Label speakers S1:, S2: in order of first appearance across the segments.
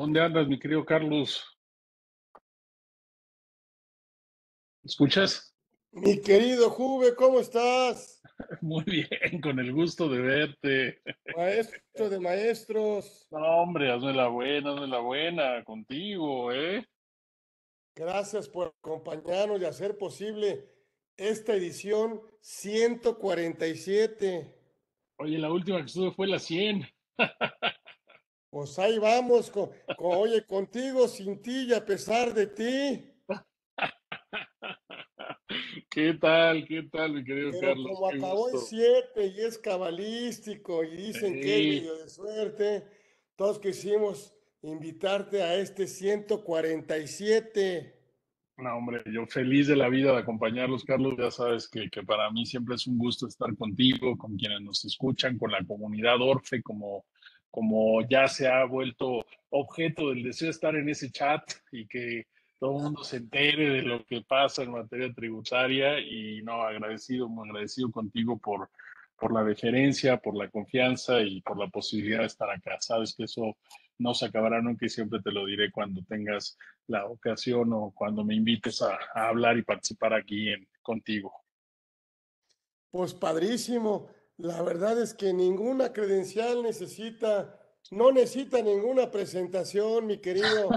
S1: ¿Dónde andas, mi querido Carlos? ¿Escuchas?
S2: Mi querido Juve, ¿cómo estás?
S1: Muy bien, con el gusto de verte.
S2: Maestro de maestros.
S1: No, hombre, hazme la buena, hazme la buena contigo, ¿eh?
S2: Gracias por acompañarnos y hacer posible esta edición 147.
S1: Oye, la última que estuve fue la 100.
S2: Pues ahí vamos, con, oye, contigo, sin ti y a pesar de ti.
S1: ¿Qué tal? ¿Qué tal, mi querido
S2: Pero
S1: Carlos?
S2: como acabó en. 7 y es cabalístico y dicen que es medio de suerte, todos quisimos invitarte a este 147.
S1: No, hombre, yo feliz de la vida de acompañarlos, Carlos. Ya sabes que, que para mí siempre es un gusto estar contigo, con quienes nos escuchan, con la comunidad Orfe, como, como ya se ha vuelto objeto del deseo de estar en ese chat y que todo el mundo se entere de lo que pasa en materia tributaria. Y no, agradecido, muy agradecido contigo por, por la deferencia, por la confianza y por la posibilidad de estar acá. Sabes que eso no se acabará nunca y siempre te lo diré cuando tengas la ocasión o cuando me invites a, a hablar y participar aquí en, contigo.
S2: Pues padrísimo. La verdad es que ninguna credencial necesita, no necesita ninguna presentación, mi querido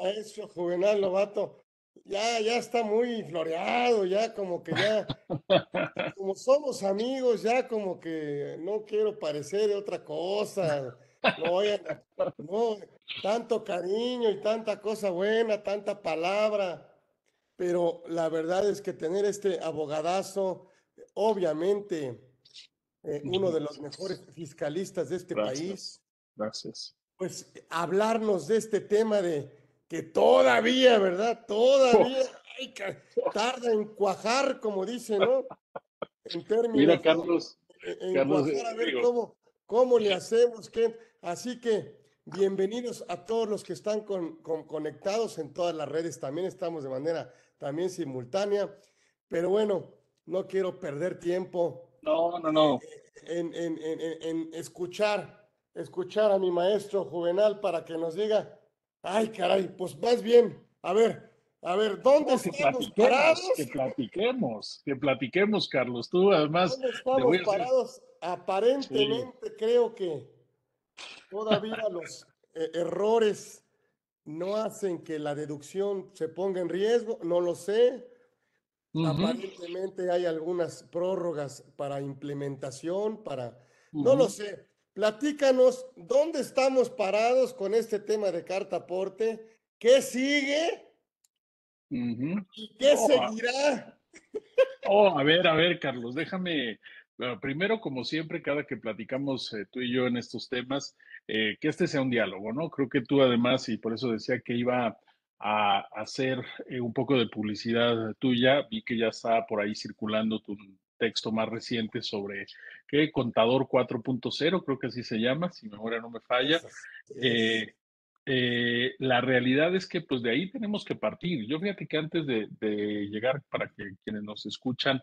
S2: maestro Juvenal Lobato. Ya, ya está muy floreado, ya como que ya, como somos amigos, ya como que no quiero parecer de otra cosa. No, no, tanto cariño y tanta cosa buena, tanta palabra. Pero la verdad es que tener este abogadazo, obviamente, eh, uno de los mejores fiscalistas de este país,
S1: Gracias.
S2: Pues hablarnos de este tema de que todavía, ¿verdad? Todavía ay, tarda en cuajar, como dice, ¿no? En términos
S1: Mira, Carlos,
S2: en- en
S1: Carlos,
S2: cuajar, a ver cómo, cómo le hacemos, qué. Así que bienvenidos a todos los que están con- con- conectados en todas las redes. También estamos de manera también simultánea. Pero bueno, no quiero perder tiempo
S1: no, no, no.
S2: en, en- en- en- escuchar, escuchar a mi maestro Juvenal para que nos diga, ay caray, pues más bien, a ver, a ver, ¿dónde
S1: No, que
S2: estamos
S1: platiquemos,
S2: parados?
S1: que platiquemos, que platiquemos, Carlos. Tú además,
S2: ¿Dónde estamos
S1: decir-
S2: parados? Aparentemente creo que todavía los eh, errores no hacen que la deducción se ponga en riesgo, no lo sé. Aparentemente hay algunas prórrogas para implementación, para... No lo sé. Platícanos, ¿dónde estamos parados con este tema de carta aporte? ¿Qué sigue y qué
S1: a-
S2: seguirá?
S1: Oh, a ver, a ver, Carlos, déjame, bueno, primero, como siempre, cada que platicamos eh, tú y yo en estos temas, eh, que este sea un diálogo, ¿no? Creo que tú además, y por eso decía que iba a hacer eh, un poco de publicidad tuya, vi que ya está por ahí circulando tu texto más reciente sobre, ¿qué? Contador 4.0, creo que así se llama, si memoria no me falla. Eh, eh, la realidad es que pues de ahí tenemos que partir. Yo fíjate que antes de, de llegar, para que quienes nos escuchan,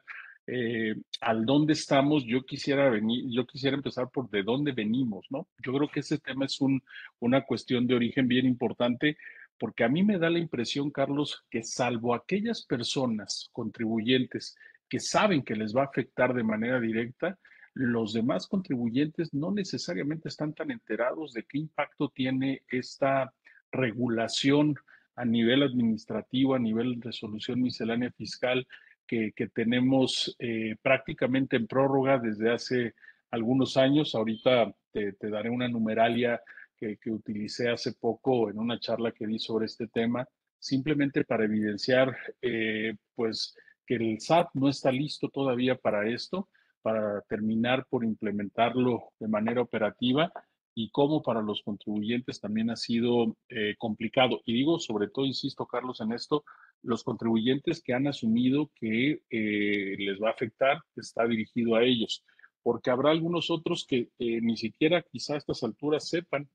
S1: eh, al dónde estamos, yo quisiera venir, yo quisiera empezar por de dónde venimos, ¿no? Yo creo que ese tema es un, una cuestión de origen bien importante, porque a mí me da la impresión, Carlos, que salvo aquellas personas contribuyentes que saben que les va a afectar de manera directa, los demás contribuyentes no necesariamente están tan enterados de qué impacto tiene esta regulación a nivel administrativo, a nivel resolución miscelánea fiscal que, que tenemos eh, prácticamente en prórroga desde hace algunos años. Ahorita te daré una numeralia que, que utilicé hace poco en una charla que di sobre este tema, simplemente para evidenciar eh, pues que el SAT no está listo todavía para esto para terminar por implementarlo de manera operativa y cómo para los contribuyentes también ha sido eh, complicado. Y digo, sobre todo, insisto, Carlos, en esto, los contribuyentes que han asumido que eh, les va a afectar, está dirigido a ellos, porque habrá algunos otros que eh, ni siquiera quizá a estas alturas sepan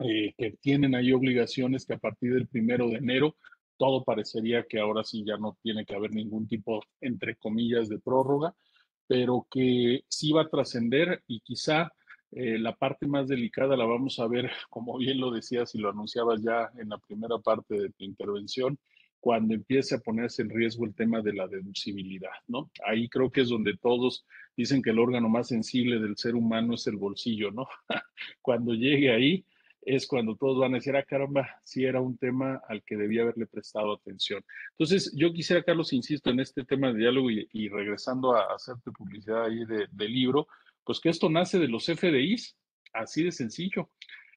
S1: eh, que tienen ahí obligaciones que a partir del primero de enero todo parecería que ahora sí ya no tiene que haber ningún tipo, entre comillas, de prórroga, pero que sí va a trascender y quizá Eh, la parte más delicada la vamos a ver, como bien lo decías y lo anunciabas ya en la primera parte de tu intervención, cuando empiece a ponerse en riesgo el tema de la deducibilidad, ¿no? Ahí creo que es donde todos dicen que el órgano más sensible del ser humano es el bolsillo, ¿no? cuando llegue ahí es cuando todos van a decir, ah, caramba, sí era un tema al que debía haberle prestado atención. Entonces, yo quisiera, Carlos, insisto en este tema de diálogo y, regresando a, hacerte publicidad ahí del libro, pues que esto nace de los FDIs, así de sencillo.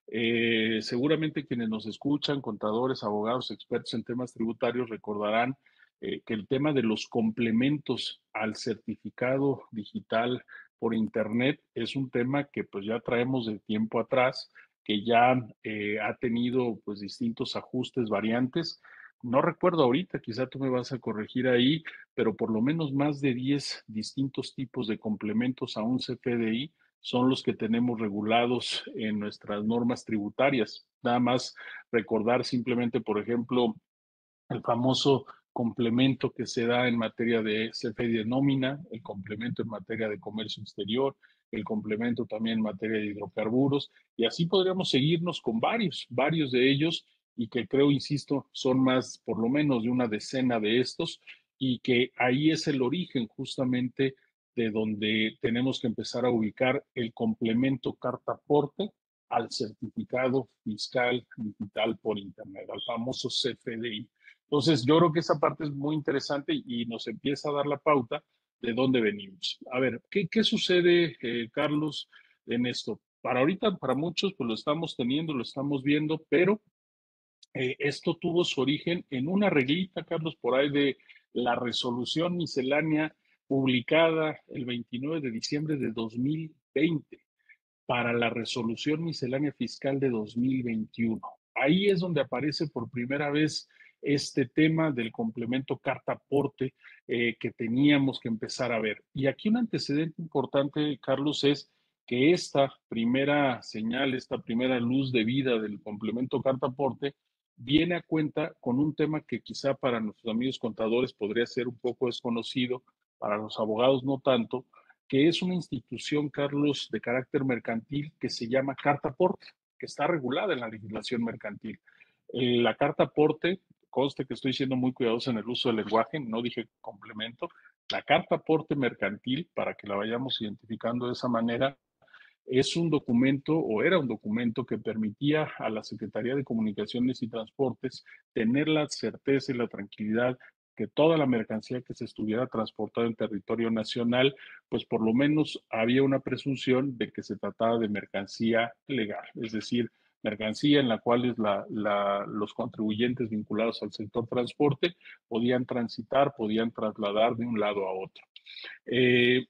S1: Eh, seguramente quienes nos escuchan, contadores, abogados, expertos en temas tributarios, recordarán eh, que el tema de los complementos al certificado digital por Internet es un tema que pues ya traemos de tiempo atrás, que ya eh, ha tenido pues distintos ajustes, variantes. No recuerdo ahorita, quizá tú me vas a corregir ahí, pero por lo menos más de 10 distintos tipos de complementos a un CFDI son los que tenemos regulados en nuestras normas tributarias. Nada más recordar simplemente, por ejemplo, el famoso complemento que se da en materia de CFDI de nómina, el complemento en materia de comercio exterior, el complemento también en materia de hidrocarburos, y así podríamos seguirnos con varios, varios de ellos, y que creo, insisto, son más, por lo menos de una decena de estos, y que ahí es el origen justamente de donde tenemos que empezar a ubicar el complemento carta aporte al certificado fiscal digital por Internet, al famoso CFDI. Entonces, yo creo que esa parte es muy interesante y nos empieza a dar la pauta de dónde venimos. A ver, ¿qué, qué sucede, eh, Carlos, en esto? Para ahorita, para muchos, pues lo estamos teniendo, lo estamos viendo, pero eh, esto tuvo su origen en una reglita, Carlos, por ahí de la resolución miscelánea publicada el 29 de diciembre de 2020 para la resolución miscelánea fiscal de 2021. Ahí es donde aparece por primera vez este tema del complemento carta aporte eh, que teníamos que empezar a ver. Y aquí un antecedente importante, Carlos, es que esta primera señal, esta primera luz de vida del complemento carta aporte viene a cuenta con un tema que quizá para nuestros amigos contadores podría ser un poco desconocido, para los abogados no tanto, que es una institución, Carlos, de carácter mercantil que se llama carta aporte, que está regulada en la legislación mercantil. La carta aporte, conste que estoy siendo muy cuidadoso en el uso del lenguaje, no dije complemento, la carta aporte mercantil, para que la vayamos identificando de esa manera, es un documento o era un documento que permitía a la Secretaría de Comunicaciones y Transportes tener la certeza y la tranquilidad que toda la mercancía que se estuviera transportada en territorio nacional, pues por lo menos había una presunción de que se trataba de mercancía legal, es decir, mercancía en la cual los contribuyentes vinculados al sector transporte podían transitar, podían trasladar de un lado a otro. Eh,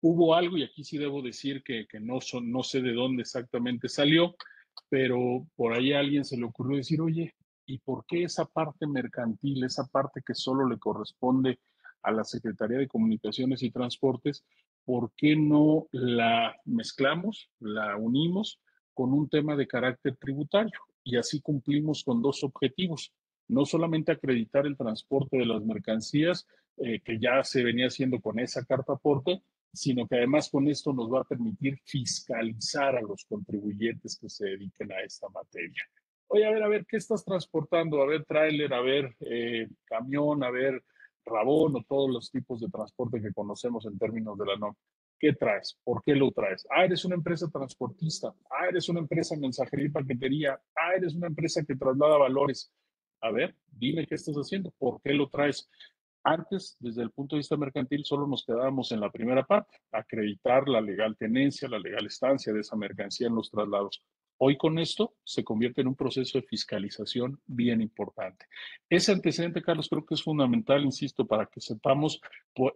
S1: hubo algo, y aquí sí debo decir que, no, no sé de dónde exactamente salió, pero por ahí a alguien se le ocurrió decir, oye, ¿Y por qué esa parte mercantil, esa parte que solo le corresponde a la Secretaría de Comunicaciones y Transportes, por qué no la mezclamos, la unimos con un tema de carácter tributario? Y así cumplimos con dos objetivos. No solamente acreditar el transporte de las mercancías, eh, que ya se venía haciendo con esa carta aporte, sino que además con esto nos va a permitir fiscalizar a los contribuyentes que se dediquen a esta materia oye, a ver, a ver, ¿qué estás transportando? A ver, tráiler, a ver, eh, camión, a ver, rabón o todos los tipos de transporte que conocemos en términos de la NOM. ¿Qué traes? ¿Por qué lo traes? Ah, eres una empresa transportista. Ah, eres una empresa mensajería y paquetería. Ah, eres una empresa que traslada valores. A ver, dime qué estás haciendo. ¿Por qué lo traes? Antes, desde el punto de vista mercantil, solo nos quedábamos en la primera parte, acreditar la legal tenencia, la legal estancia de esa mercancía en los traslados. Hoy con esto se convierte en un proceso de fiscalización bien importante. Ese antecedente, Carlos, creo que es fundamental, insisto, para que sepamos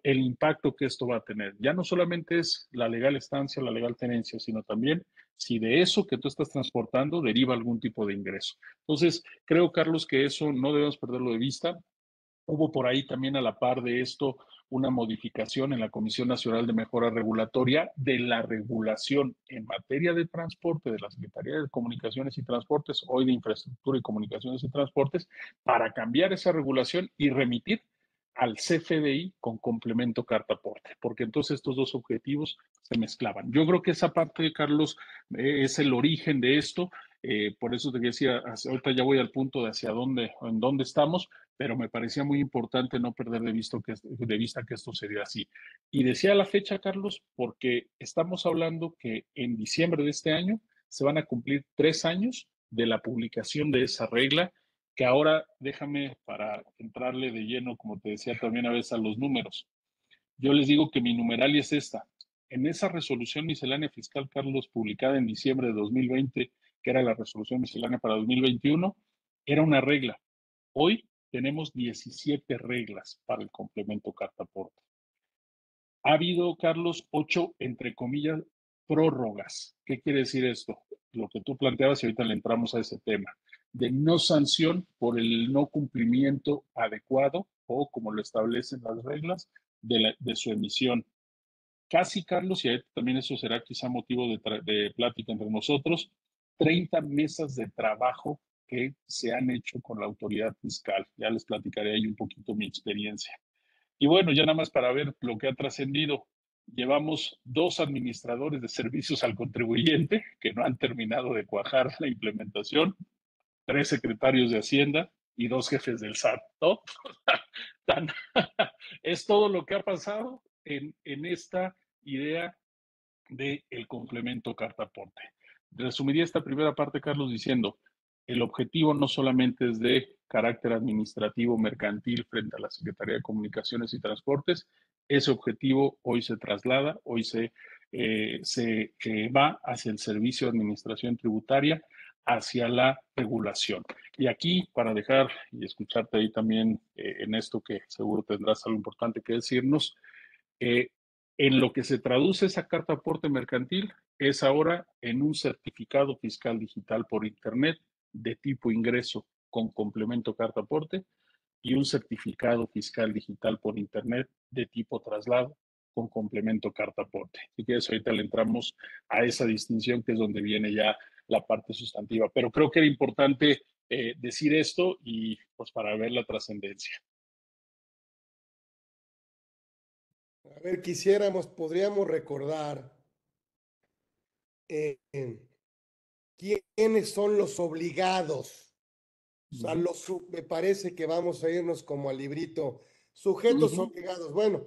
S1: el impacto que esto va a tener. Ya no solamente es la legal estancia, la legal tenencia, sino también si de eso que tú estás transportando deriva algún tipo de ingreso. Entonces, creo, Carlos, que eso no debemos perderlo de vista. Hubo por ahí también a la par de esto una modificación en la Comisión Nacional de Mejora Regulatoria de la regulación en materia de transporte de la Secretaría de Comunicaciones y Transportes, hoy de Infraestructura y Comunicaciones y Transportes, para cambiar esa regulación y remitir al CFDI con complemento carta aporte, porque entonces estos dos objetivos se mezclaban. Yo creo que esa parte, Carlos, eh, es el origen de esto. Eh, por eso te decía, ahorita ya voy al punto de hacia dónde, en dónde estamos, pero me parecía muy importante no perder de, visto que, de vista que esto sería así. Y decía la fecha, Carlos, porque estamos hablando que en diciembre de este año se van a cumplir tres años de la publicación de esa regla que ahora déjame para entrarle de lleno, como te decía también a veces, a los números. Yo les digo que mi numeralia es esta. En esa resolución miscelánea fiscal, Carlos, publicada en diciembre de 2020, que era la resolución miscelánea para 2021, era una regla. Hoy tenemos 17 reglas para el complemento carta aporte. Ha habido, Carlos, ocho, entre comillas, prórrogas. ¿Qué quiere decir esto? Lo que tú planteabas y ahorita le entramos a ese tema de no sanción por el no cumplimiento adecuado o como lo establecen las reglas de, su emisión. Casi, Carlos, y también eso será quizá motivo de, de plática entre nosotros, 30 mesas de trabajo que se han hecho con la autoridad fiscal. Ya les platicaré ahí un poquito mi experiencia. Y bueno, ya nada más para ver lo que ha trascendido. Llevamos dos administradores de servicios al contribuyente que no han terminado de cuajar la implementación tres secretarios de Hacienda y dos jefes del SAT, ¿no? es todo lo que ha pasado en, en esta idea del el complemento carta aporte. Resumiría esta primera parte, Carlos, diciendo, el objetivo no solamente es de carácter administrativo mercantil frente a la Secretaría de Comunicaciones y Transportes, ese objetivo hoy se traslada, hoy se, eh, se va hacia el Servicio de Administración Tributaria hacia la regulación. Y aquí, para dejar y escucharte ahí también eh, en esto que seguro tendrás algo importante que decirnos, eh, en lo que se traduce esa carta aporte mercantil es ahora en un certificado fiscal digital por Internet de tipo ingreso con complemento carta aporte y un certificado fiscal digital por Internet de tipo traslado con complemento carta aporte. Así que ahorita le entramos a esa distinción que es donde viene ya la parte sustantiva. Pero creo que era importante eh, decir esto y pues para ver la trascendencia.
S2: A ver, quisiéramos, podríamos recordar eh, quiénes son los obligados. O sea, los, me parece que vamos a irnos como al librito. Sujetos obligados. Bueno,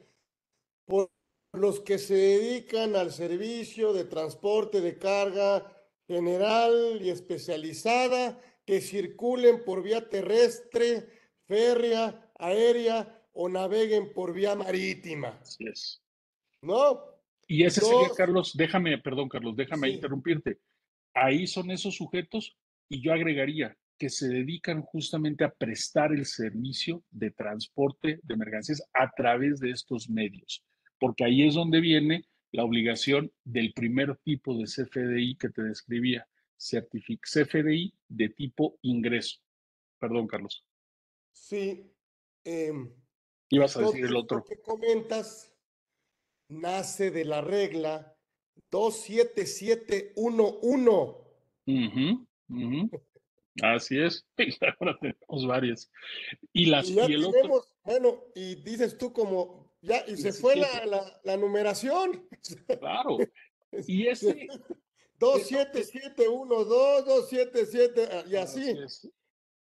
S2: por los que se dedican al servicio de transporte de carga, general y especializada que circulen por vía terrestre, férrea, aérea o naveguen por vía marítima.
S1: Así es.
S2: ¿No?
S1: Y ese sería, Carlos, déjame, perdón, Carlos, déjame interrumpirte. Ahí son esos sujetos y yo agregaría que se dedican justamente a prestar el servicio de transporte de mercancías a través de estos medios, porque ahí es donde viene la obligación del primer tipo de CFDI que te describía, CFDI de tipo ingreso. Perdón, Carlos.
S2: Sí. Eh,
S1: Ibas a decir el otro.
S2: que comentas nace de la regla 27711.
S1: Así es. Y ahora tenemos varias. Y las
S2: y, el otro... Bueno, y dices tú como ya, y se fue la, la, numeración.
S1: Claro. Y ese.
S2: 27712, 277, ah, y así.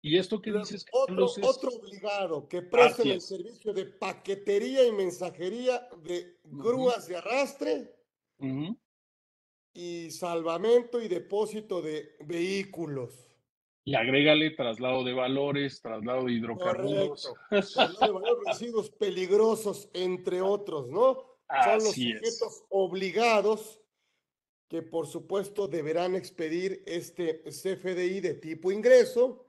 S1: Y esto que dices,
S2: otro, otro obligado que preste el servicio de paquetería y mensajería de grúas de arrastre y salvamento y depósito de vehículos.
S1: Y agrégale traslado de valores, traslado de hidrocarburos.
S2: traslado de residuos peligrosos, entre otros, ¿no? Son los sujetos obligados que por supuesto deberán expedir este CFDI de tipo ingreso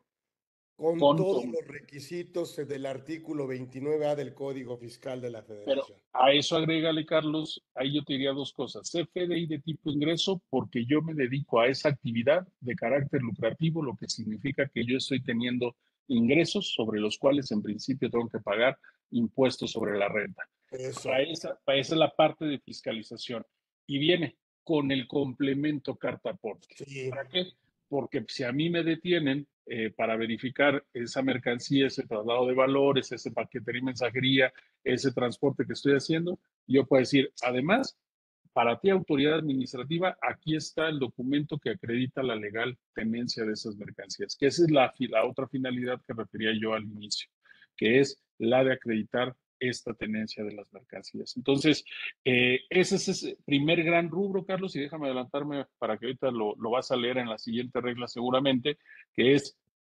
S2: con, todos los requisitos del artículo 29A del Código Fiscal de la Federación.
S1: Pero a eso agrégale, Carlos, ahí yo te diría dos cosas. CFDI de tipo ingreso, porque yo me dedico a esa actividad de carácter lucrativo, lo que significa que yo estoy teniendo ingresos sobre los cuales en principio tengo que pagar impuestos sobre la renta. Eso. Para, esa, para esa es la parte de fiscalización. Y viene con el complemento carta aporte. ¿Para qué? Porque si a mí me detienen eh, para verificar esa mercancía, ese traslado de valores, ese paquetería y mensajería, ese transporte que estoy haciendo. Yo puedo decir, además, para ti, autoridad administrativa, aquí está el documento que acredita la legal tenencia de esas mercancías, que esa es la, la otra finalidad que refería yo al inicio, que es la de acreditar esta tenencia de las mercancías. Entonces, eh, ese es ese primer gran rubro, Carlos, y déjame adelantarme para que ahorita lo, lo vas a leer en la siguiente regla seguramente, que es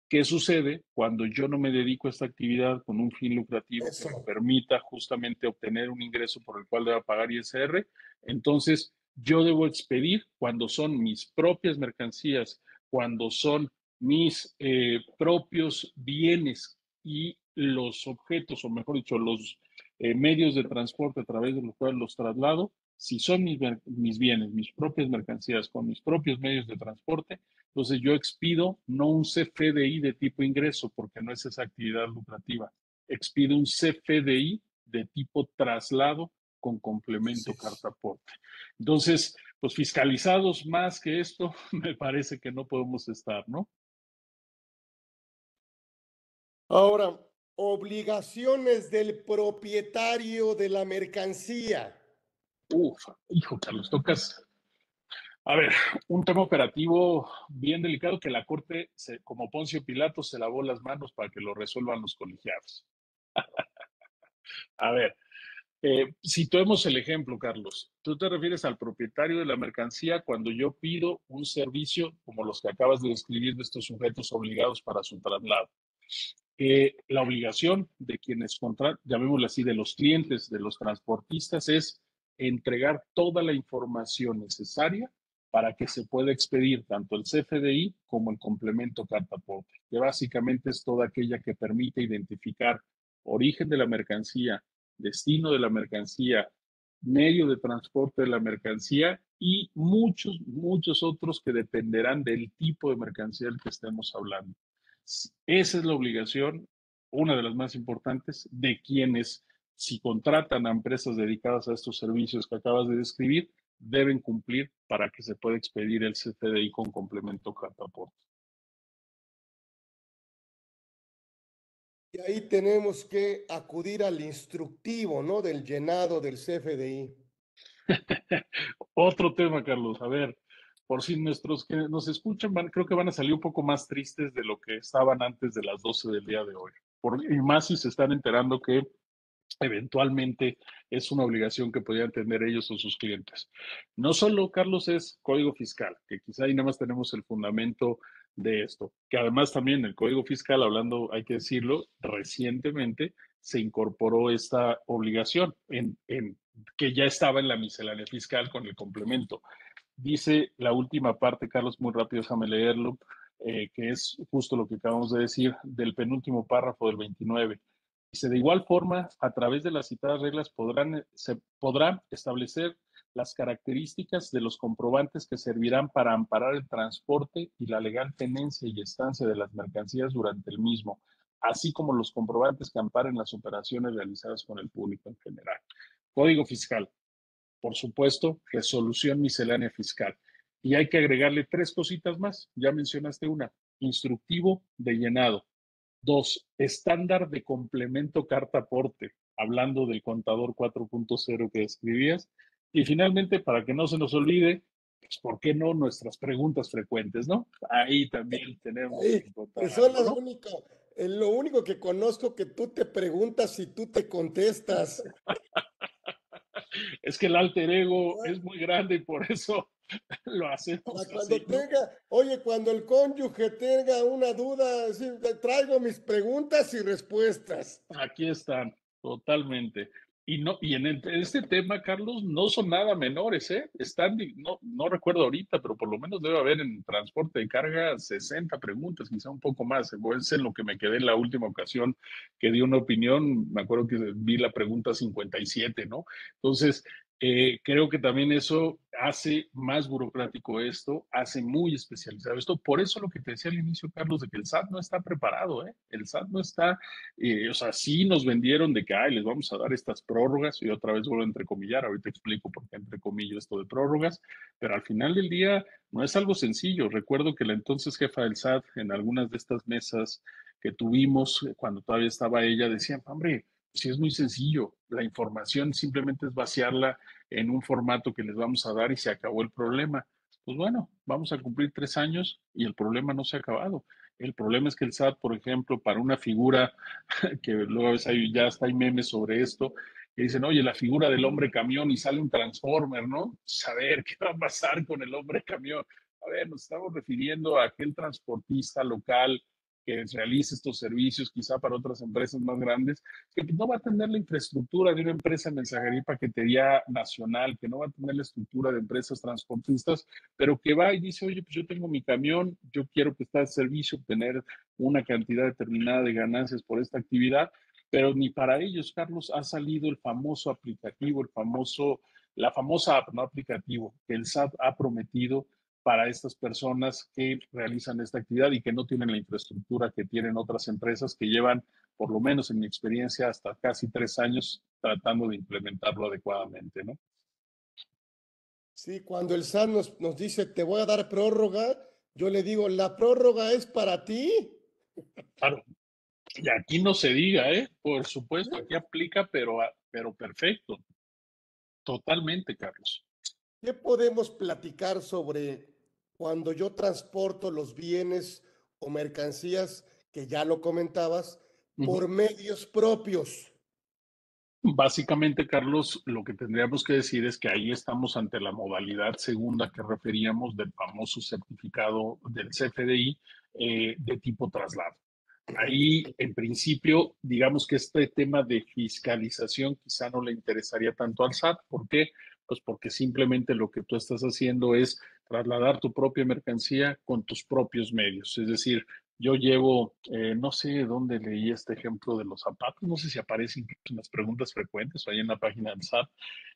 S1: ¿Qué sucede cuando yo no me dedico a esta actividad con un fin lucrativo que me permita justamente obtener un ingreso por el cual deba pagar ISR? Entonces, yo debo expedir cuando son mis propias mercancías, cuando son mis eh, propios bienes y los objetos, o mejor dicho, los eh, medios de transporte a través de los cuales los traslado, si son mis, mis, bienes, mis propias mercancías con mis propios medios de transporte, entonces yo expido no un CFDI de tipo ingreso, porque no es esa actividad lucrativa, expido un CFDI de tipo traslado con complemento carta aporte. Entonces, pues fiscalizados más que esto, me parece que no podemos estar, ¿no?
S2: Ahora, obligaciones del propietario de la mercancía.
S1: Uf, hijo, Carlos, tocas a ver, un tema operativo bien delicado que la Corte, como Poncio Pilato, se lavó las manos para que lo resuelvan los colegiados. A ver, eh, situemos el ejemplo, Carlos. Tú te refieres al propietario de la mercancía cuando yo pido un servicio como los que acabas de describir de estos sujetos obligados para su traslado. La obligación de quienes contratan, llamémoslo así, de los clientes, de los transportistas, es entregar toda la información necesaria para que se pueda expedir tanto el CFDI como el complemento carta que básicamente es toda aquella que permite identificar origen de la mercancía, destino de la mercancía, medio de transporte de la mercancía y muchos, muchos otros que dependerán del tipo de mercancía del que estemos hablando. Esa es la obligación, una de las más importantes, de quienes, si contratan a empresas dedicadas a estos servicios que acabas de describir, deben cumplir para que se pueda expedir el CFDI con complemento carta
S2: Y ahí tenemos que acudir al instructivo, ¿no? Del llenado del CFDI.
S1: Otro tema, Carlos. A ver, por si nuestros que nos escuchan, van, creo que van a salir un poco más tristes de lo que estaban antes de las 12 del día de hoy. Y más si se están enterando que eventualmente es una obligación que podrían tener ellos o sus clientes. No solo, Carlos, es código fiscal, que quizá ahí nada más tenemos el fundamento de esto, que además también el código fiscal, hablando, hay que decirlo, recientemente se incorporó esta obligación en, en que ya estaba en la miscelánea fiscal con el complemento. Dice la última parte, Carlos, muy rápido, déjame leerlo, eh, que es justo lo que acabamos de decir del penúltimo párrafo del 29 Dice, de igual forma, a través de las citadas reglas podrán, se podrán establecer las características de los comprobantes que servirán para amparar el transporte y la legal tenencia y estancia de las mercancías durante el mismo, así como los comprobantes que amparen las operaciones realizadas con el público en general. Código fiscal. Por supuesto, resolución miscelánea fiscal. Y hay que agregarle tres cositas más. Ya mencionaste una. Instructivo de llenado. Dos, estándar de complemento carta aporte, hablando del contador 4.0 que escribías. Y finalmente, para que no se nos olvide, pues, ¿por qué no nuestras preguntas frecuentes, no? Ahí también tenemos.
S2: Sí, que son las eh, lo único que conozco que tú te preguntas y tú te contestas.
S1: es que el alter ego es muy grande y por eso lo hacemos.
S2: cuando tenga, oye, cuando el cónyuge tenga una duda, traigo mis preguntas y respuestas.
S1: Aquí están, totalmente. Y, no, y en, este tema, Carlos, no son nada menores, ¿eh? Están, no, no recuerdo ahorita, pero por lo menos debe haber en transporte de carga 60 preguntas, quizá un poco más. Es en lo que me quedé en la última ocasión que di una opinión, me acuerdo que vi la pregunta 57, ¿no? Entonces, Eh, creo que también eso hace más burocrático esto, hace muy especializado esto. Por eso lo que te decía al inicio, Carlos, de que el SAT no está preparado, ¿eh? El SAT no está, eh, o sea, sí nos vendieron de que, ay, les vamos a dar estas prórrogas, y otra vez vuelvo a entrecomillar, ahorita explico por qué entrecomillo esto de prórrogas, pero al final del día no es algo sencillo. Recuerdo que la entonces jefa del SAT, en algunas de estas mesas que tuvimos, cuando todavía estaba ella, decía, hombre, sí es muy sencillo. La información simplemente es vaciarla en un formato que les vamos a dar y se acabó el problema. Pues bueno, vamos a cumplir tres años y el problema no se ha acabado. El problema es que el SAT, por ejemplo, para una figura que luego hay, ya está hay memes sobre esto, que dicen, oye, la figura del hombre camión y sale un transformer, ¿no? Saber pues, qué va a pasar con el hombre camión. A ver, nos estamos refiriendo a aquel transportista local que realice estos servicios, quizá para otras empresas más grandes, que no va a tener la infraestructura de una empresa mensajería y paquetería nacional, que no va a tener la estructura de empresas transportistas, pero que va y dice, oye, pues yo tengo mi camión, yo quiero está servicio, obtener una cantidad determinada de ganancias por esta actividad, pero ni para ellos, Carlos, ha salido el famoso aplicativo, el famoso, la famosa app, no aplicativo, que el SAT ha prometido para estas personas que realizan esta actividad y que no tienen la infraestructura que tienen otras empresas que llevan, por lo menos en mi experiencia, hasta casi tres años tratando de implementarlo adecuadamente, ¿no?
S2: Sí, cuando el SAT nos, nos dice, te voy a dar prórroga, yo le digo, ¿la prórroga es para ti?
S1: Claro. Y aquí no se diga, ¿eh? Por supuesto, aquí aplica, pero, pero perfecto. Totalmente, Carlos.
S2: ¿Qué podemos platicar sobre cuando yo transporto los bienes o mercancías, que ya lo comentabas, por medios propios.
S1: Básicamente, Carlos, lo que tendríamos que decir es que ahí estamos ante la modalidad segunda que referíamos del famoso certificado del CFDI eh, de tipo traslado. Ahí, en principio, digamos que este tema de fiscalización quizá no le interesaría tanto al SAT. ¿Por qué? Pues porque simplemente lo que tú estás haciendo es trasladar tu propia mercancía con tus propios medios. Es decir, yo llevo, eh, no sé dónde leí este ejemplo de los zapatos, no sé si aparece en las preguntas frecuentes o ahí en la página del SAT,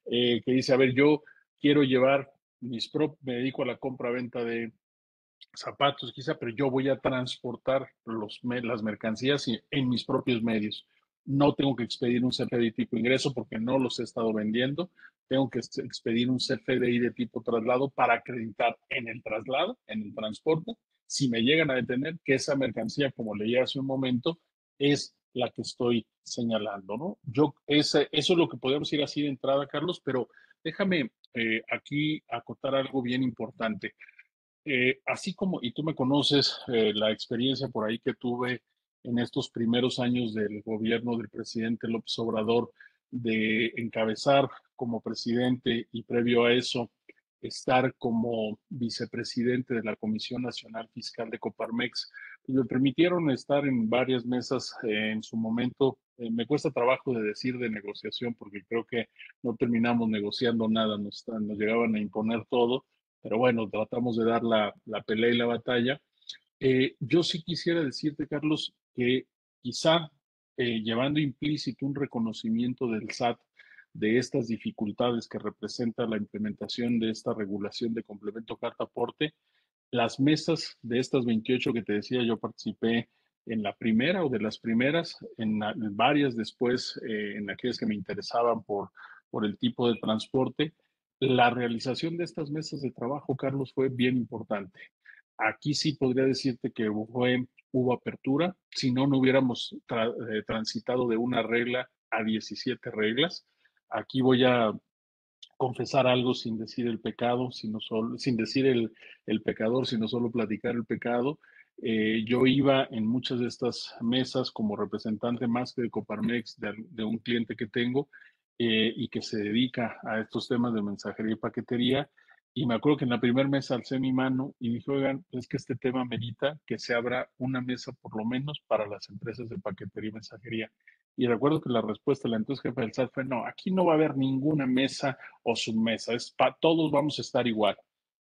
S1: eh, que dice, a ver, yo quiero llevar mis propios, me dedico a la compra-venta de zapatos quizá, pero yo voy a transportar los, las mercancías en mis propios medios no tengo que expedir un CFDI tipo ingreso porque no los he estado vendiendo. Tengo que expedir un CFDI de tipo traslado para acreditar en el traslado, en el transporte, si me llegan a detener, que esa mercancía, como leí hace un momento, es la que estoy señalando, ¿no? Yo, ese, eso es lo que podemos ir así de entrada, Carlos, pero déjame eh, aquí acotar algo bien importante. Eh, así como, y tú me conoces, eh, la experiencia por ahí que tuve en estos primeros años del gobierno del presidente López Obrador de encabezar como presidente y previo a eso estar como vicepresidente de la Comisión Nacional Fiscal de Coparmex, me permitieron estar en varias mesas en su momento. Eh, me cuesta trabajo de decir de negociación porque creo que no terminamos negociando nada, nos, nos llegaban a imponer todo, pero bueno, tratamos de dar la, la pelea y la batalla. Eh, yo sí quisiera decirte, Carlos, que quizá eh, llevando implícito un reconocimiento del SAT de estas dificultades que representa la implementación de esta regulación de complemento carta aporte, las mesas de estas 28 que te decía, yo participé en la primera o de las primeras, en, varias después, eh, en aquellas que me interesaban por, por el tipo de transporte. La realización de estas mesas de trabajo, Carlos, fue bien importante. Aquí sí podría decirte que hubo apertura, si no, no hubiéramos eh, transitado de una regla a 17 reglas. Aquí voy a confesar algo sin decir el pecado, sino solo, sin decir el, el pecador, sino solo platicar el pecado. Eh, yo iba en muchas de estas mesas como representante más que de Coparmex, de, un cliente que tengo eh, y que se dedica a estos temas de mensajería y paquetería. Y me acuerdo que en la primera mesa alcé mi mano y dije, oigan, es que este tema merita que se abra una mesa por lo menos para las empresas de paquetería y mensajería. Y recuerdo que la respuesta de la entonces jefe del SAT fue, no, aquí no va a haber ninguna mesa o submesa, es para todos vamos a estar igual.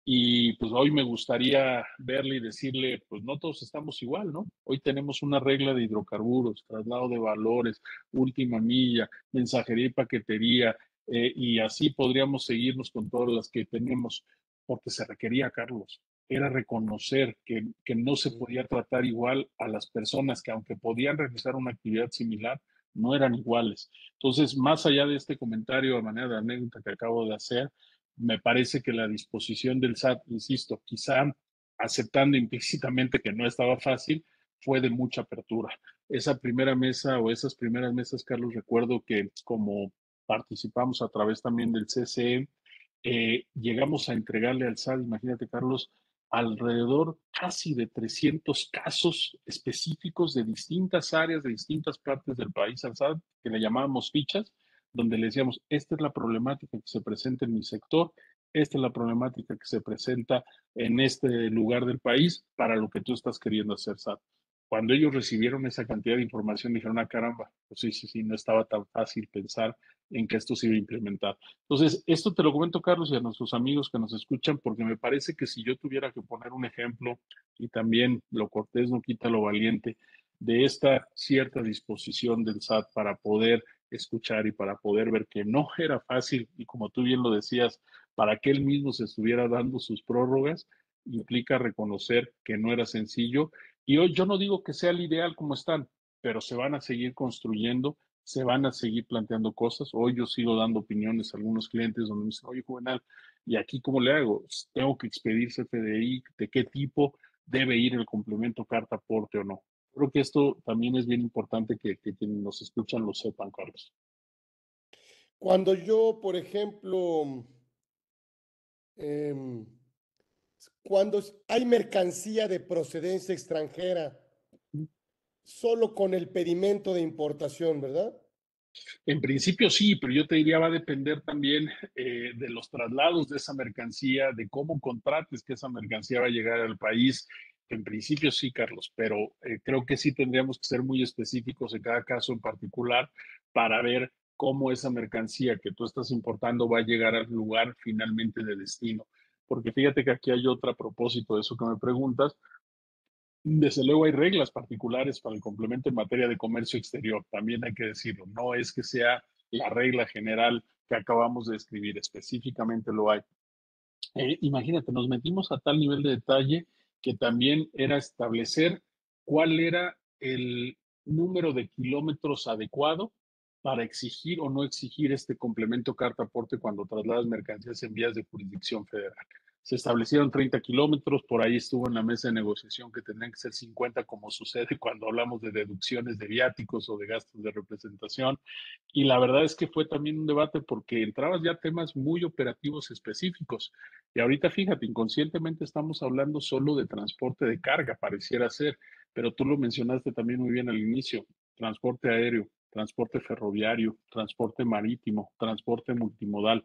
S1: Y pues hoy me gustaría verle y decirle, pues no todos estamos igual, ¿no? Hoy tenemos una regla de hidrocarburos, traslado de valores, última milla, mensajería y paquetería, eh, y así podríamos seguirnos con todas las que tenemos, porque se requería, Carlos, era reconocer que, que no se podía tratar igual a las personas que aunque podían realizar una actividad similar, no eran iguales. Entonces, más allá de este comentario de manera de anécdota que acabo de hacer, me parece que la disposición del SAT, insisto, quizá aceptando implícitamente que no estaba fácil, fue de mucha apertura. Esa primera mesa o esas primeras mesas, Carlos, recuerdo que como participamos a través también del CCE, eh, llegamos a entregarle al SAT, imagínate, Carlos, alrededor casi de 300 casos específicos de distintas áreas, de distintas partes del país al SAT, que le llamábamos fichas, donde le decíamos, esta es la problemática que se presenta en mi sector, esta es la problemática que se presenta en este lugar del país para lo que tú estás queriendo hacer, SAT. Cuando ellos recibieron esa cantidad de información, dijeron, ah, caramba, pues sí, sí, sí, no estaba tan fácil pensar en que esto se iba a implementar. Entonces, esto te lo comento, Carlos, y a nuestros amigos que nos escuchan, porque me parece que si yo tuviera que poner un ejemplo, y también lo cortés no quita lo valiente, de esta cierta disposición del SAT para poder escuchar y para poder ver que no era fácil, y como tú bien lo decías, para que él mismo se estuviera dando sus prórrogas, implica reconocer que no era sencillo y hoy yo no digo que sea el ideal como están, pero se van a seguir construyendo, se van a seguir planteando cosas. Hoy yo sigo dando opiniones a algunos clientes donde me dicen, oye, Juvenal, ¿y aquí cómo le hago? ¿Tengo que expedir CFDI? ¿De qué tipo debe ir el complemento carta aporte o no? Creo que esto también es bien importante que, que quienes nos escuchan lo sepan, Carlos.
S2: Cuando yo, por ejemplo, eh, cuando hay mercancía de procedencia extranjera, solo con el pedimento de importación, ¿verdad?
S1: En principio sí, pero yo te diría va a depender también eh, de los traslados de esa mercancía, de cómo contrates que esa mercancía va a llegar al país. En principio sí, Carlos, pero eh, creo que sí tendríamos que ser muy específicos en cada caso en particular para ver cómo esa mercancía que tú estás importando va a llegar al lugar finalmente de destino porque fíjate que aquí hay otro propósito de eso que me preguntas. Desde luego hay reglas particulares para el complemento en materia de comercio exterior, también hay que decirlo, no es que sea la regla general que acabamos de escribir, específicamente lo hay. Eh, imagínate, nos metimos a tal nivel de detalle que también era establecer cuál era el número de kilómetros adecuado para exigir o no exigir este complemento carta aporte cuando trasladas mercancías en vías de jurisdicción federal. Se establecieron 30 kilómetros, por ahí estuvo en la mesa de negociación que tendrían que ser 50, como sucede cuando hablamos de deducciones de viáticos o de gastos de representación. Y la verdad es que fue también un debate porque entrabas ya temas muy operativos específicos. Y ahorita fíjate, inconscientemente estamos hablando solo de transporte de carga, pareciera ser, pero tú lo mencionaste también muy bien al inicio, transporte aéreo, transporte ferroviario, transporte marítimo, transporte multimodal,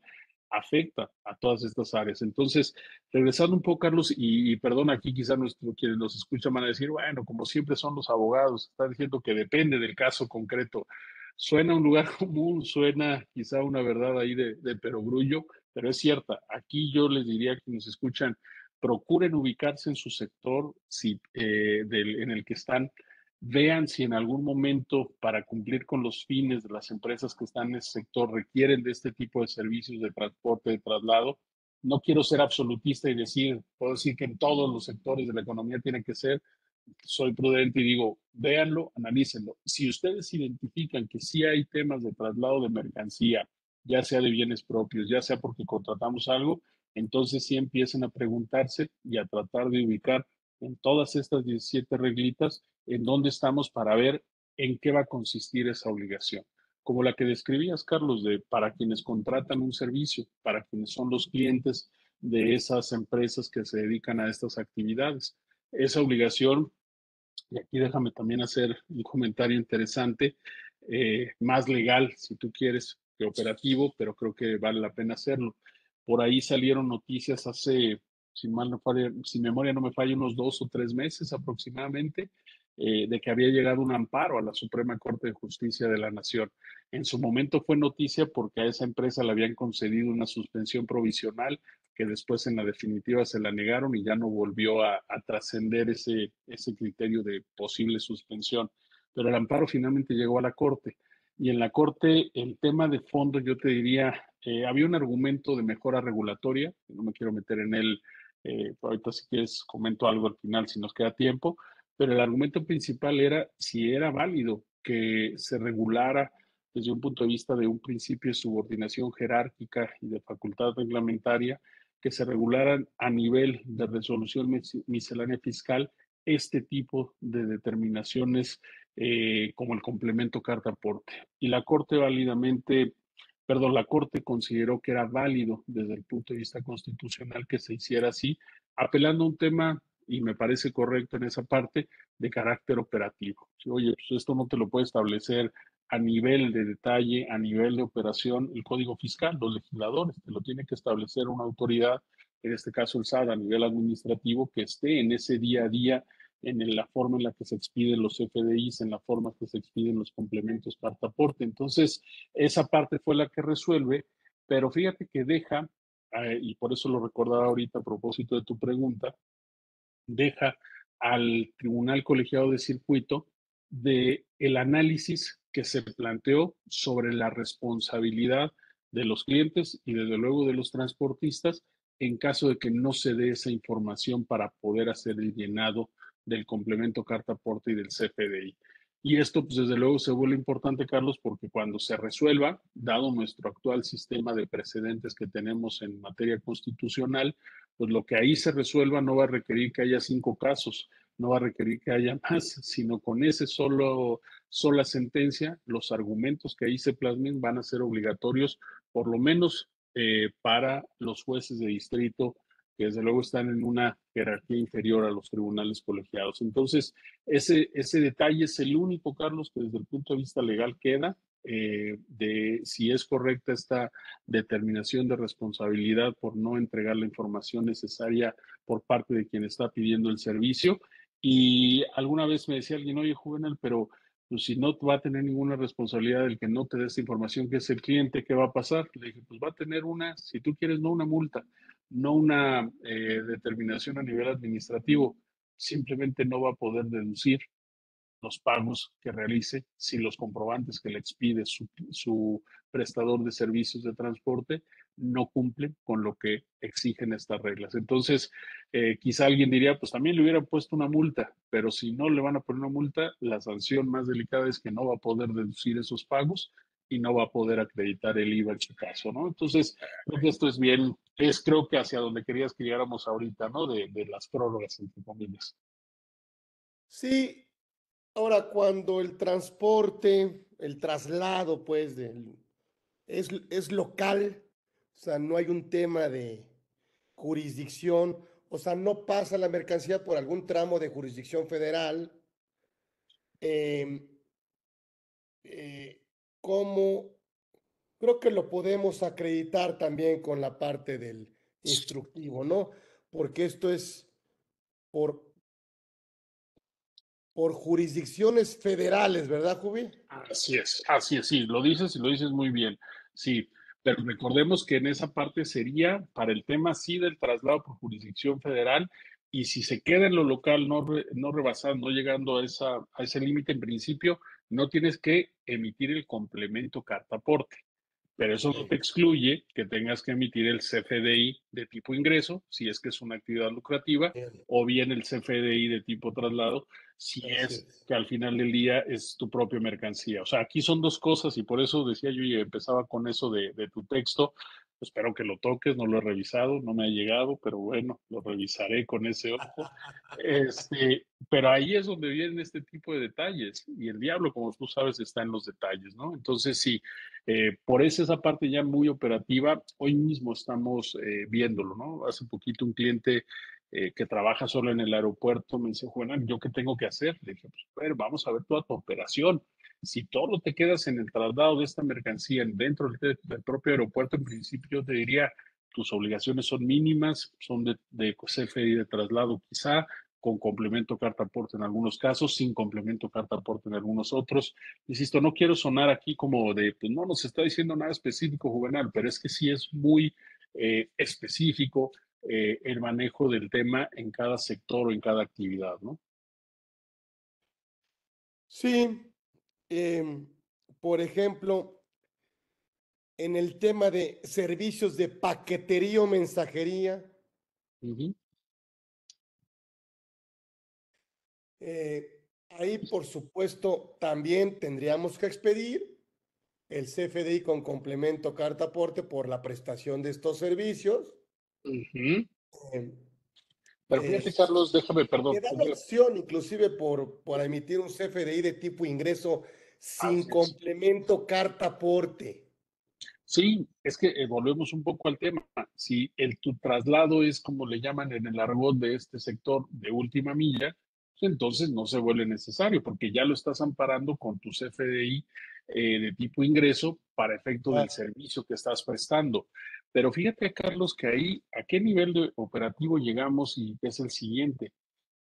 S1: afecta a todas estas áreas. Entonces, regresando un poco, Carlos, y, perdón, aquí quizá nuestro, quienes nos escuchan van a decir, bueno, como siempre son los abogados, están diciendo que depende del caso concreto. Suena un lugar común, suena quizá una verdad ahí de, de perogrullo, pero es cierta. Aquí yo les diría que nos escuchan, procuren ubicarse en su sector si, eh, del, en el que están vean si en algún momento para cumplir con los fines de las empresas que están en ese sector requieren de este tipo de servicios de transporte, de traslado. No quiero ser absolutista y decir, puedo decir que en todos los sectores de la economía tiene que ser, soy prudente y digo, véanlo, analícenlo. Si ustedes identifican que sí hay temas de traslado de mercancía, ya sea de bienes propios, ya sea porque contratamos algo, entonces sí empiecen a preguntarse y a tratar de ubicar en todas estas 17 reglitas en dónde estamos para ver en qué va a consistir esa obligación. Como la que describías, Carlos, de para quienes contratan un servicio, para quienes son los clientes de esas empresas que se dedican a estas actividades. Esa obligación, y aquí déjame también hacer un comentario interesante, eh, más legal, si tú quieres, que operativo, pero creo que vale la pena hacerlo. Por ahí salieron noticias hace, si, mal no si memoria no me falla, unos dos o tres meses aproximadamente, eh, de que había llegado un amparo a la Suprema Corte de Justicia de la Nación. En su momento fue noticia porque a esa empresa le habían concedido una suspensión provisional que después en la definitiva se la negaron y ya no volvió a, trascender ese, ese criterio de posible suspensión. Pero el amparo finalmente llegó a la Corte. y en la Corte el tema de fondo, yo te diría, eh, había un argumento de mejora regulatoria, no me quiero meter en él, eh, ahorita si quieres comento algo al final si nos queda tiempo, pero el argumento principal era si era válido que se regulara desde un punto de vista de un principio de subordinación jerárquica y de facultad reglamentaria, que se regularan a nivel de resolución miscelánea fiscal este tipo de determinaciones eh, como el complemento carta aporte. Y la Corte válidamente, perdón, la Corte consideró que era válido desde el punto de vista constitucional que se hiciera así, apelando a un tema, y me parece correcto en esa parte, de carácter operativo. Oye, pues esto no te lo puede establecer a nivel de detalle, a nivel de operación, el Código Fiscal, los legisladores, te lo tiene que establecer una autoridad, en este caso el SAD a nivel administrativo, que esté en ese día a día en la forma en la que se expiden los FDIs, en la forma que se expiden los complementos carta aporte. Entonces, esa parte fue la que resuelve, pero fíjate que deja, eh, y por eso lo recordaba ahorita a propósito de tu pregunta, deja al Tribunal Colegiado de Circuito de el análisis que se planteó sobre la responsabilidad de los clientes y desde luego de los transportistas en caso de que no se dé esa información para poder hacer el llenado del complemento carta aporte y del CFDI. Y esto, pues desde luego, se vuelve importante, Carlos, porque cuando se resuelva, dado nuestro actual sistema de precedentes que tenemos en materia constitucional, pues lo que ahí se resuelva no va a requerir que haya cinco casos, no va a requerir que haya más, sino con ese solo, sola sentencia, los argumentos que ahí se plasmen van a ser obligatorios, por lo menos eh, para los jueces de distrito que desde luego están en una jerarquía inferior a los tribunales colegiados. Entonces, ese, ese detalle es el único, Carlos, que desde el punto de vista legal queda eh, de si es correcta esta determinación de responsabilidad por no entregar la información necesaria por parte de quien está pidiendo el servicio. Y alguna vez me decía alguien, oye, Juvenal, pero pues si no va a tener ninguna responsabilidad del que no te dé esta información, que es el cliente, ¿qué va a pasar? Le dije, pues va a tener una, si tú quieres, no una multa, no una eh, determinación a nivel administrativo, simplemente no va a poder deducir los pagos que realice si los comprobantes que le expide su, prestador de servicios de transporte no cumplen con lo que exigen estas reglas. Entonces, eh, quizá alguien diría, pues también le hubieran puesto una multa, pero si no le van a poner una multa, la sanción más delicada es que no va a poder deducir esos pagos y no va a poder acreditar el IVA en su caso, ¿no? Entonces, creo que esto es bien, es creo que hacia donde querías que llegáramos ahorita, ¿no? De, de las prórrogas, entre comillas.
S2: Sí, ahora cuando el transporte, el traslado, pues, es, es local, o sea, no hay un tema de jurisdicción, o sea, no pasa la mercancía por algún tramo de jurisdicción federal. Eh, eh, cómo creo que lo podemos acreditar también con la parte del instructivo, ¿no? Porque esto es por, jurisdicciones federales, ¿verdad, Jubi?
S1: Así es, así es, sí, lo dices y lo dices muy bien, sí, pero recordemos que en esa parte sería para el tema sí del traslado por jurisdicción federal y si se queda en lo local no, no rebasando, no llegando a, esa, a ese límite en principio, no tienes que emitir el complemento carta aporte. Pero eso no te excluye que tengas que emitir el CFDI de tipo ingreso, si es que es una actividad lucrativa, o bien el CFDI de tipo traslado, si es que al final del día es tu propia mercancía. O sea, aquí son dos cosas y por eso decía yo y empezaba con eso de, de tu texto, Espero que lo toques, no lo he revisado, no me ha llegado, pero bueno, lo revisaré con ese ojo. Este, pero ahí es donde vienen este tipo de detalles y el diablo, como tú sabes, está en los detalles, ¿no? Entonces, sí, eh, por eso esa parte ya muy operativa, hoy mismo estamos eh, viéndolo, ¿no? Hace poquito un cliente eh, que trabaja solo en el aeropuerto me dice, Juan, ¿yo qué tengo que hacer? Le dije, pues, vamos a ver toda tu operación si todo te quedas en el traslado de esta mercancía dentro del, propio aeropuerto, en principio yo te diría, tus obligaciones son mínimas, son de, de CFDI de traslado quizá, con complemento carta aporte en algunos casos, sin complemento carta aporte en algunos otros. Insisto, no quiero sonar aquí como de, pues no nos está diciendo nada específico, Juvenal, pero es que sí es muy eh, específico eh, el manejo del tema en cada sector o en cada actividad, ¿no?
S2: Sí, Em, por ejemplo, en el tema de servicios de paquetería o mensajería. Eh, ahí, por supuesto, también tendríamos que expedir el CFDI con complemento carta aporte por la prestación de estos servicios.
S1: Pero fíjate, Carlos, déjame, perdón.
S2: Me da la opción, inclusive, por, por emitir un CFDI de tipo ingreso sin complemento carta aporte.
S1: Sí, es que eh, volvemos un poco al tema. Si el tu traslado es como le llaman en el argot de este sector de última milla, pues entonces no se vuelve necesario porque ya lo estás amparando con tu CFDI eh, de tipo ingreso para efecto del servicio que estás prestando. Pero fíjate, Carlos, que ahí, ¿a qué nivel de operativo llegamos y es el siguiente?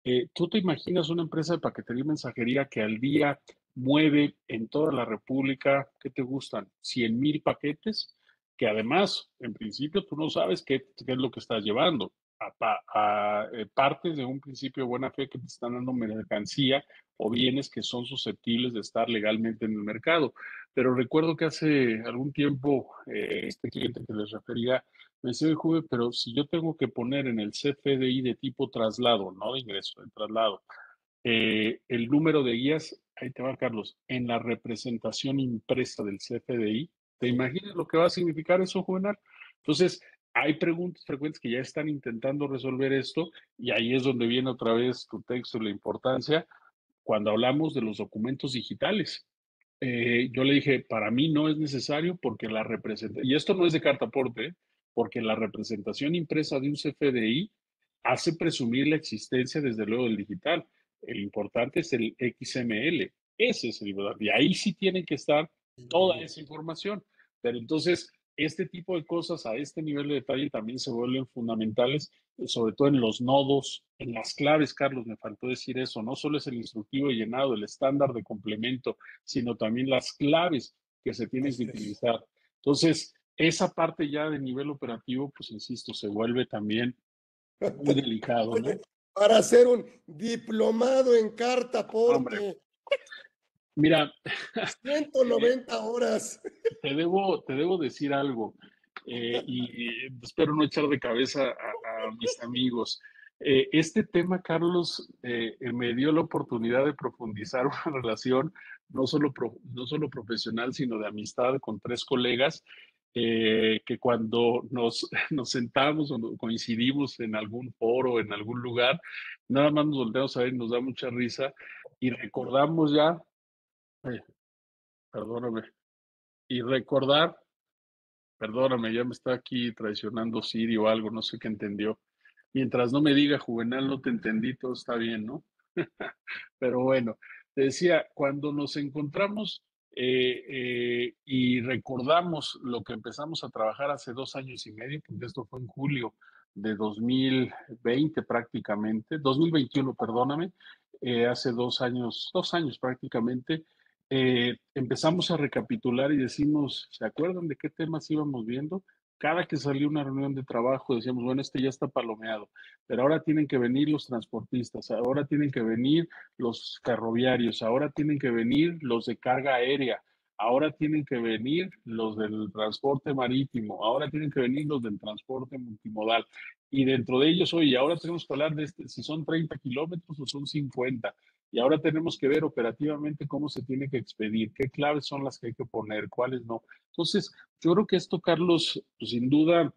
S1: Eh, ¿Tú te imaginas una empresa de paquetería y mensajería que al día mueve en toda la República, ¿qué te gustan? 100 mil paquetes, que además, en principio, tú no sabes qué, qué es lo que estás llevando a, eh, partes de un principio de buena fe que te están dando mercancía o bienes que son susceptibles de estar legalmente en el mercado. Pero recuerdo que hace algún tiempo eh, este cliente que les refería me decía, Juve, pero si yo tengo que poner en el CFDI de tipo traslado, no de ingreso, de traslado, eh, el número de guías, ahí te va Carlos, en la representación impresa del CFDI, ¿te imaginas lo que va a significar eso, Juvenal? Entonces, hay preguntas frecuentes que ya están intentando resolver esto y ahí es donde viene otra vez tu texto y la importancia cuando hablamos de los documentos digitales. Eh, yo le dije, para mí no es necesario porque la representación, y esto no es de carta aporte, ¿eh? porque la representación impresa de un CFDI hace presumir la existencia desde luego del digital. El importante es el XML, ese es el y ahí sí tiene que estar toda esa información. Pero entonces, este tipo de cosas a este nivel de detalle también se vuelven fundamentales, sobre todo en los nodos, en las claves, Carlos, me faltó decir eso, no solo es el instructivo llenado, el estándar de complemento, sino también las claves que se tienen que utilizar. Entonces, esa parte ya de nivel operativo, pues insisto, se vuelve también muy delicado, ¿no?
S2: Para hacer un diplomado en carta porque
S1: Mira.
S2: 190 horas.
S1: Te debo, te debo decir algo, eh, y espero no echar de cabeza a, mis amigos. Eh, este tema, Carlos, eh, me dio la oportunidad de profundizar una relación no solo, no solo profesional, sino de amistad con tres colegas que cuando nos, nos sentamos o coincidimos en algún foro, en algún lugar, nada más nos volteamos a ver y nos da mucha risa y recordamos ya perdóname. Y recordar, perdóname, ya me está aquí traicionando Siri o algo, no sé qué entendió. Mientras no me diga, Juvenal, no te entendí, todo está bien, ¿no? Pero bueno, te decía, cuando nos encontramos eh, eh, y recordamos lo que empezamos a trabajar hace dos años y medio, porque esto fue en julio de 2020 prácticamente, 2021, perdóname, eh, hace dos años, dos años prácticamente, eh, empezamos a recapitular y decimos, ¿se acuerdan de qué temas íbamos viendo? Cada que salió una reunión de trabajo decíamos, bueno, este ya está palomeado, pero ahora tienen que venir los transportistas, ahora tienen que venir los ferroviarios, ahora tienen que venir los de carga aérea, ahora tienen que venir los del transporte marítimo, ahora tienen que venir los del transporte multimodal. Y dentro de ellos, oye, ahora tenemos que hablar de este, si son 30 kilómetros o son 50 y ahora tenemos que ver operativamente cómo se tiene que expedir, qué claves son las que hay que poner, cuáles no. Entonces, yo creo que esto, Carlos, pues, sin duda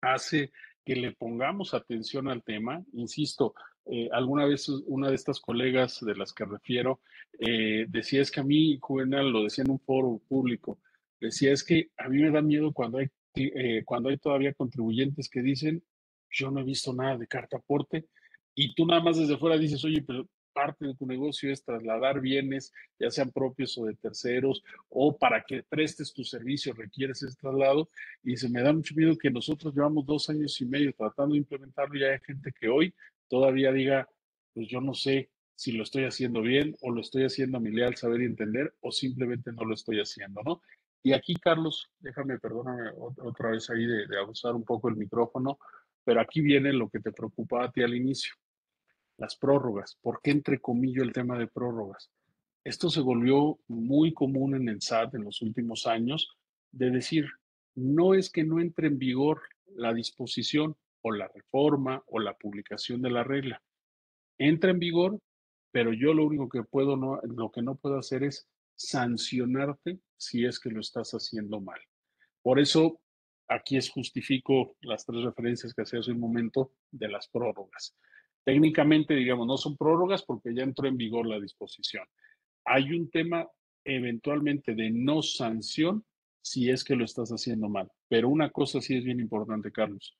S1: hace que le pongamos atención al tema. Insisto, eh, alguna vez una de estas colegas de las que refiero eh, decía es que a mí, Juvenal, lo decía en un foro público, decía es que a mí me da miedo cuando hay, eh, cuando hay todavía contribuyentes que dicen, yo no he visto nada de carta aporte, y tú nada más desde fuera dices, oye, pero parte de tu negocio es trasladar bienes, ya sean propios o de terceros, o para que prestes tu servicio requieres ese traslado. Y se me da mucho miedo que nosotros llevamos dos años y medio tratando de implementarlo y hay gente que hoy todavía diga, pues yo no sé si lo estoy haciendo bien o lo estoy haciendo a mi leal saber y entender o simplemente no lo estoy haciendo, ¿no? Y aquí, Carlos, déjame, perdóname otra vez ahí de, de abusar un poco el micrófono, pero aquí viene lo que te preocupaba a ti al inicio las prórrogas. ¿Por qué entre comillas el tema de prórrogas? esto se volvió muy común en el SAT en los últimos años, de decir, no es que no entre en vigor la disposición o la reforma o la publicación de la regla. Entra en vigor, pero yo lo único que puedo, no, lo que no puedo hacer es sancionarte si es que lo estás haciendo mal. Por eso, aquí es justifico las tres referencias que hacía hace un momento de las prórrogas. Técnicamente, digamos, no son prórrogas porque ya entró en vigor la disposición. Hay un tema eventualmente de no sanción si es que lo estás haciendo mal. Pero una cosa sí es bien importante, Carlos.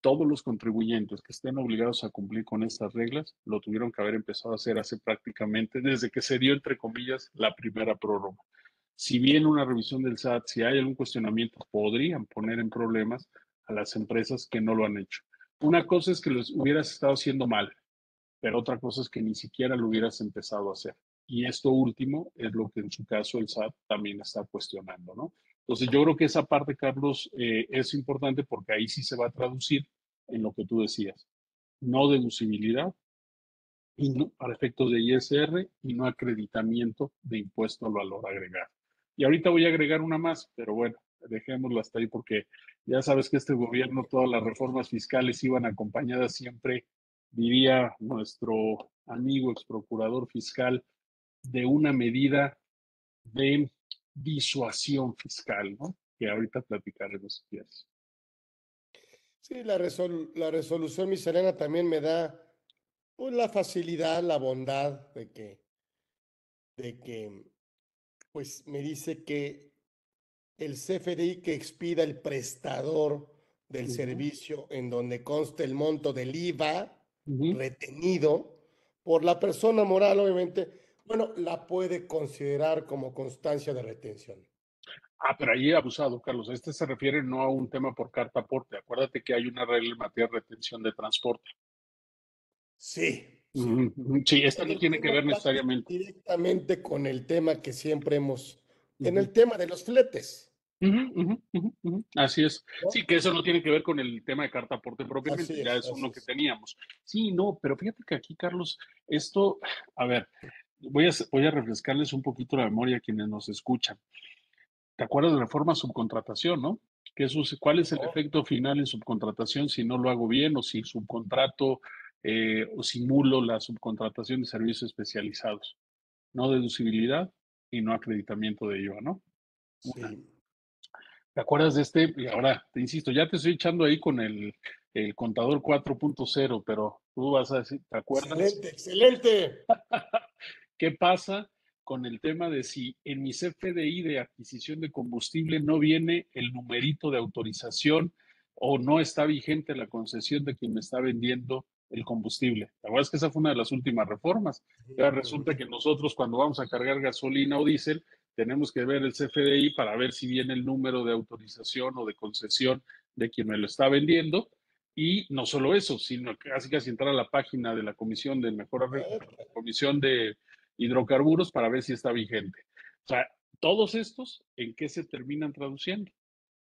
S1: Todos los contribuyentes que estén obligados a cumplir con estas reglas lo tuvieron que haber empezado a hacer hace prácticamente desde que se dio, entre comillas, la primera prórroga. Si bien una revisión del SAT, si hay algún cuestionamiento, podrían poner en problemas a las empresas que no lo han hecho. Una cosa es que los hubieras estado haciendo mal, pero otra cosa es que ni siquiera lo hubieras empezado a hacer. Y esto último es lo que en su caso el SAT también está cuestionando, ¿no? Entonces yo creo que esa parte, Carlos, eh, es importante porque ahí sí se va a traducir en lo que tú decías. No deducibilidad y no, para efectos de ISR y no acreditamiento de impuesto al valor agregado. Y ahorita voy a agregar una más, pero bueno, dejémoslo hasta ahí porque ya sabes que este gobierno, todas las reformas fiscales iban acompañadas siempre, diría nuestro amigo ex procurador fiscal, de una medida de disuasión fiscal, ¿no? Que ahorita platicaremos.
S2: Sí, la, la resolución miscelánea también me da pues, la facilidad, la bondad de que, de que, pues me dice que el CFDI que expida el prestador del servicio en donde conste el monto del IVA retenido por la persona moral, obviamente, bueno, la puede considerar como constancia de retención.
S1: Ah, pero ahí abusado, Carlos. Este se refiere no a un tema por carta aporte. Acuérdate que hay una regla en materia de retención de transporte.
S2: Sí.
S1: Sí, esto no tiene que ver necesariamente.
S2: Directamente con el tema que siempre hemos, en el tema de los fletes.
S1: Así es. Sí, que eso no tiene que ver con el tema de carta aporte propiamente, ya es uno que teníamos. Sí, no, pero fíjate que aquí, Carlos, esto, a ver, voy a, voy a refrescarles un poquito la memoria a quienes nos escuchan. ¿Te acuerdas de la forma subcontratación, no? ¿Qué es, ¿Cuál es el efecto final en subcontratación si no lo hago bien o si subcontrato eh, o simulo la subcontratación de servicios especializados? No deducibilidad y no acreditamiento de IVA, ¿no? Sí. ¿Te acuerdas de este? Y ahora, te insisto, ya te estoy echando ahí con el, el contador 4.0, pero tú vas a decir, ¿te acuerdas?
S2: Excelente, excelente.
S1: ¿Qué pasa con el tema de si en mi CFDI de adquisición de combustible no viene el numerito de autorización o no está vigente la concesión de quien me está vendiendo el combustible? La verdad es que esa fue una de las últimas reformas. Ya resulta que nosotros cuando vamos a cargar gasolina o diésel, tenemos que ver el CFDI para ver si viene el número de autorización o de concesión de quien me lo está vendiendo. Y no solo eso, sino casi casi entrar a la página de la Comisión de Mejora, Comisión de hidrocarburos para ver si está vigente. O sea, todos estos, ¿en qué se terminan traduciendo?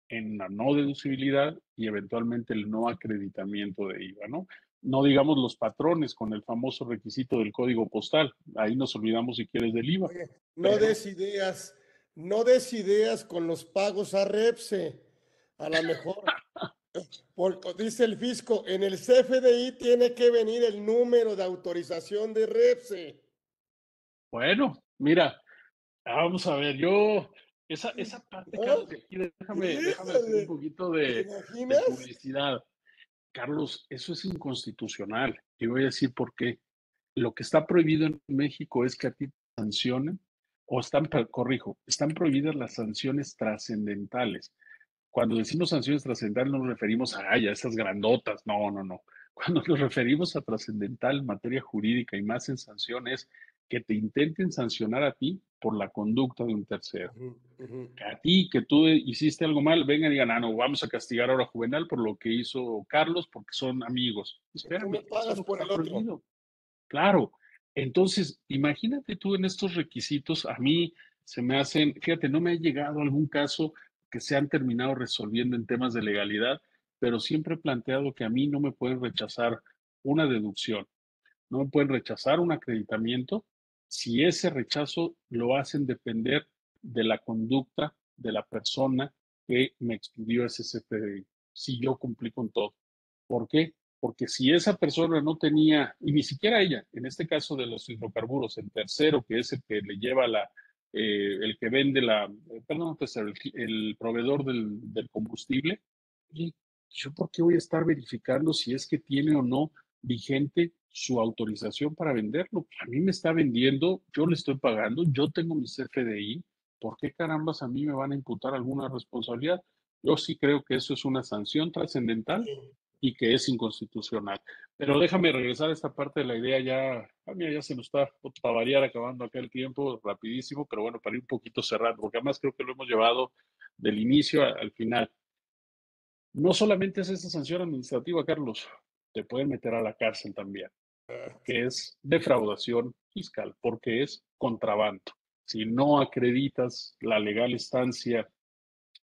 S1: En la no deducibilidad y eventualmente el no acreditamiento de IVA, ¿no? No digamos los patrones con el famoso requisito del código postal. Ahí nos olvidamos si quieres del IVA.
S2: no des ideas, no des ideas con los pagos a Repse. A lo mejor, porque dice el fisco, en el CFDI tiene que venir el número de autorización de Repse.
S1: Bueno, mira, vamos a ver, yo, esa, esa parte, Carlos, déjame, déjame hacer un poquito de, publicidad. Carlos, eso es inconstitucional. Y voy a decir por qué. Lo que está prohibido en México es que a ti sancionen, o están, corrijo, están prohibidas las sanciones trascendentales. Cuando decimos sanciones trascendentales no nos referimos a, a esas grandotas, no, no, no. Cuando nos referimos a trascendental en materia jurídica y más en sanciones, que te intenten sancionar a ti por la conducta de un tercero. A ti, que tú hiciste algo mal, vengan y digan, ah, no, vamos a castigar ahora a Juvenal por lo que hizo Carlos porque son amigos.
S2: Espérame, pagas por el otro.
S1: Claro. Entonces, imagínate tú en estos requisitos, a mí se me hacen, fíjate, no me ha llegado algún caso que se han terminado resolviendo en temas de legalidad, pero siempre he planteado que a mí no me pueden rechazar una deducción, no me pueden rechazar un acreditamiento si ese rechazo lo hacen depender de la conducta de la persona que me expidió ese CFDI, si yo cumplí con todo. ¿Por qué? Porque si esa persona no tenía, y ni siquiera ella, en este caso de los hidrocarburos, el tercero, que es el que le lleva la, eh, el que vende la, eh, perdón, pues el, proveedor del, del combustible, ¿yo por qué voy a estar verificando si es que tiene o no vigente su autorización para venderlo? A mí me está vendiendo, yo le estoy pagando, yo tengo mi CFDI, ¿por qué carambas a mí me van a imputar alguna responsabilidad? Yo sí creo que eso es una sanción trascendental y que es inconstitucional. Pero déjame regresar a esta parte de la idea ya, a mí ya se nos está para variar acabando aquel tiempo rapidísimo, pero bueno, para ir un poquito cerrando, porque además creo que lo hemos llevado del inicio al final. No solamente es esa sanción administrativa, Carlos, te pueden meter a la cárcel también, que es defraudación fiscal, porque es contrabando. Si no acreditas la legal estancia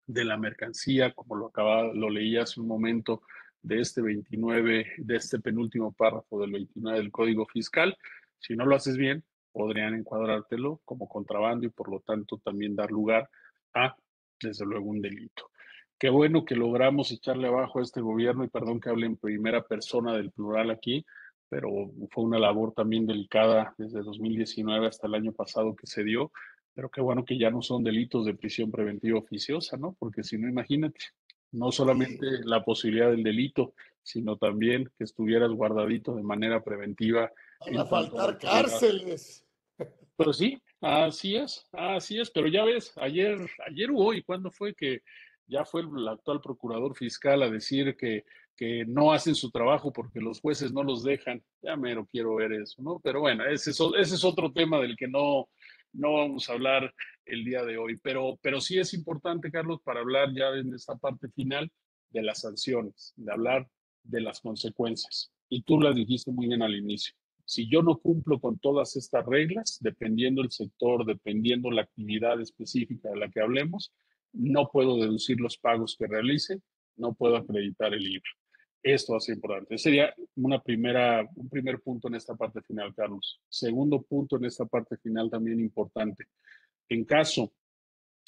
S1: de la mercancía, como lo acaba, lo leí hace un momento de este 29, de este penúltimo párrafo del 29 del Código Fiscal, si no lo haces bien, podrían encuadrártelo como contrabando y por lo tanto también dar lugar a, desde luego, un delito. Qué bueno que logramos echarle abajo a este gobierno y perdón que hable en primera persona del plural aquí, pero fue una labor también delicada desde 2019 hasta el año pasado que se dio, pero qué bueno que ya no son delitos de prisión preventiva oficiosa, ¿no? Porque si no, imagínate, no solamente la posibilidad del delito, sino también que estuvieras guardadito de manera preventiva.
S2: Van a faltar cárceles.
S1: Pero sí, así es, así es, pero ya ves, ayer, ayer o hoy, ¿cuándo fue que ya fue el actual procurador fiscal a decir que, que no hacen su trabajo porque los jueces no los dejan. Ya mero quiero ver eso, ¿no? Pero bueno, ese es, otro tema del que no, no vamos a hablar el día de hoy. Pero, pero sí es importante, Carlos, para hablar ya en esta parte final de las sanciones, de hablar de las consecuencias. Y tú las dijiste muy bien al inicio. Si yo no cumplo con todas estas reglas, dependiendo el sector, dependiendo la actividad específica de la que hablemos, no puedo deducir los pagos que realice, no puedo acreditar el IVA. Esto es importante. Sería un primer punto en esta parte final, Carlos. Segundo punto en esta parte final también importante. En caso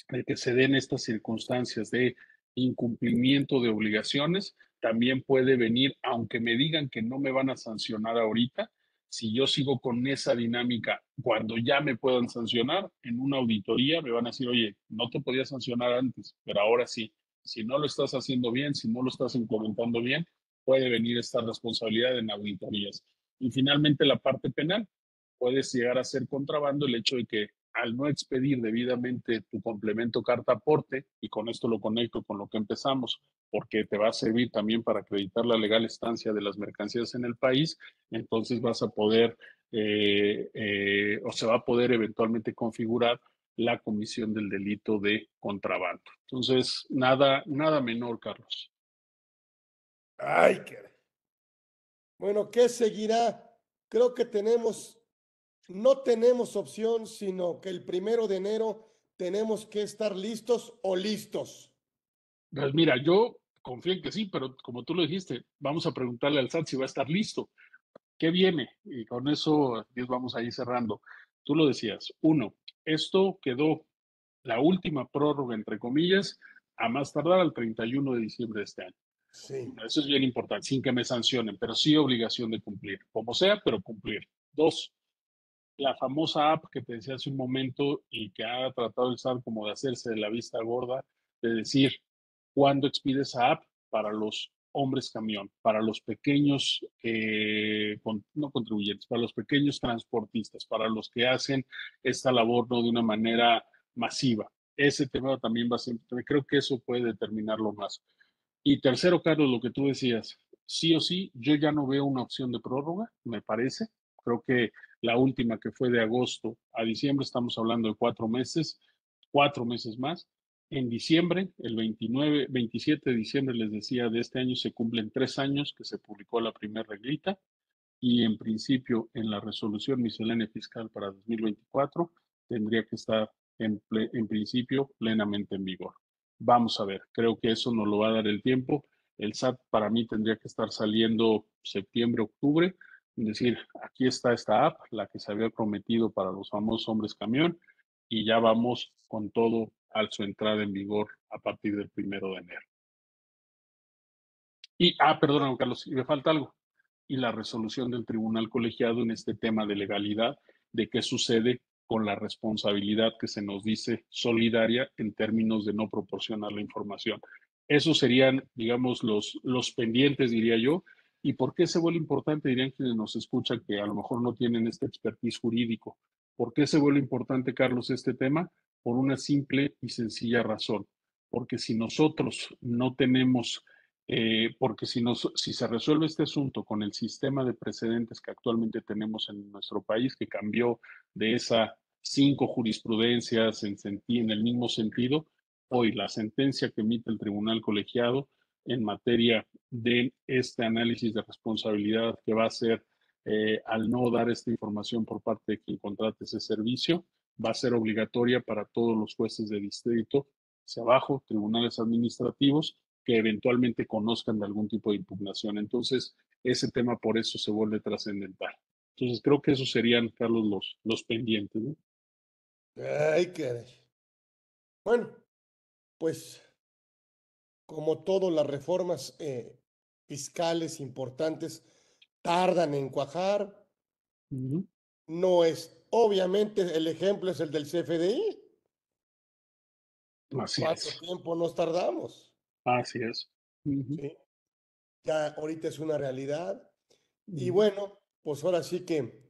S1: de que se den estas circunstancias de incumplimiento de obligaciones, también puede venir, aunque me digan que no me van a sancionar ahorita, si yo sigo con esa dinámica, cuando ya me puedan sancionar, en una auditoría me van a decir, oye, no te podía sancionar antes, pero ahora sí. Si no lo estás haciendo bien, si no lo estás implementando bien, puede venir esta responsabilidad en auditorías. Y finalmente la parte penal, puedes llegar a ser contrabando el hecho de que al no expedir debidamente tu complemento carta aporte, y con esto lo conecto con lo que empezamos, porque te va a servir también para acreditar la legal estancia de las mercancías en el país, entonces vas a poder eh, eh, o se va a poder eventualmente configurar la comisión del delito de contrabando. Entonces, nada, nada menor, Carlos.
S2: Ay, qué. Bueno, ¿qué seguirá? Creo que tenemos no tenemos opción, sino que el primero de enero tenemos que estar listos o listos.
S1: Pues mira, yo confío en que sí, pero como tú lo dijiste, vamos a preguntarle al SAT si va a estar listo. ¿Qué viene? Y con eso vamos a ir cerrando. Tú lo decías. Uno, esto quedó la última prórroga, entre comillas, a más tardar al 31 de diciembre de este año. Sí. Eso es bien importante, sin que me sancionen, pero sí obligación de cumplir, como sea, pero cumplir. Dos, la famosa app que te decía hace un momento y que ha tratado el SAT como de hacerse de la vista gorda, de decir cuándo expide esa app para los hombres camión, para los pequeños, eh, no contribuyentes, para los pequeños transportistas, para los que hacen esta labor no de una manera masiva. Ese tema también va a ser, creo que eso puede determinarlo más. Y tercero, Carlos, lo que tú decías, sí o sí, yo ya no veo una opción de prórroga, me parece. Creo que la última que fue de agosto a diciembre, estamos hablando de cuatro meses, cuatro meses más. En diciembre, el 29, 27 de diciembre, les decía, de este año se cumplen tres años que se publicó la primera reglita y en principio en la resolución miscelánea fiscal para 2024 tendría que estar en, en principio plenamente en vigor. Vamos a ver, creo que eso nos lo va a dar el tiempo. El SAT para mí tendría que estar saliendo septiembre, octubre Es decir, aquí está esta app, la que se había prometido para los famosos hombres camión, y ya vamos con todo al su entrada en vigor a partir del primero de enero. Y, ah, perdón, Carlos, me falta algo. Y la resolución del tribunal colegiado en este tema de legalidad, de qué sucede con la responsabilidad que se nos dice solidaria en términos de no proporcionar la información. Esos serían, digamos, los, los pendientes, diría yo. ¿Y por qué se vuelve importante? Dirían quienes nos escuchan que a lo mejor no tienen este expertise jurídico. ¿Por qué se vuelve importante, Carlos, este tema? Por una simple y sencilla razón. Porque si nosotros no tenemos eh, porque si, nos, si se resuelve este asunto con el sistema de precedentes que actualmente tenemos en nuestro país, que cambió de esas cinco jurisprudencias en, en el mismo sentido, hoy la sentencia que emite el tribunal colegiado en materia de este análisis de responsabilidad que va a ser eh, al no dar esta información por parte de quien contrate ese servicio, va a ser obligatoria para todos los jueces de distrito hacia abajo, tribunales administrativos, que eventualmente conozcan de algún tipo de impugnación. Entonces, ese tema por eso se vuelve trascendental. Entonces, creo que esos serían, Carlos, los, los pendientes. ¿no?
S2: Ay. Bueno, pues como todas las reformas eh, fiscales importantes tardan en cuajar, no es, obviamente el ejemplo es el del CFDI.
S1: Así
S2: ¿Cuánto tiempo nos tardamos?
S1: Así es.
S2: Ya ahorita es una realidad. Y bueno, pues ahora sí que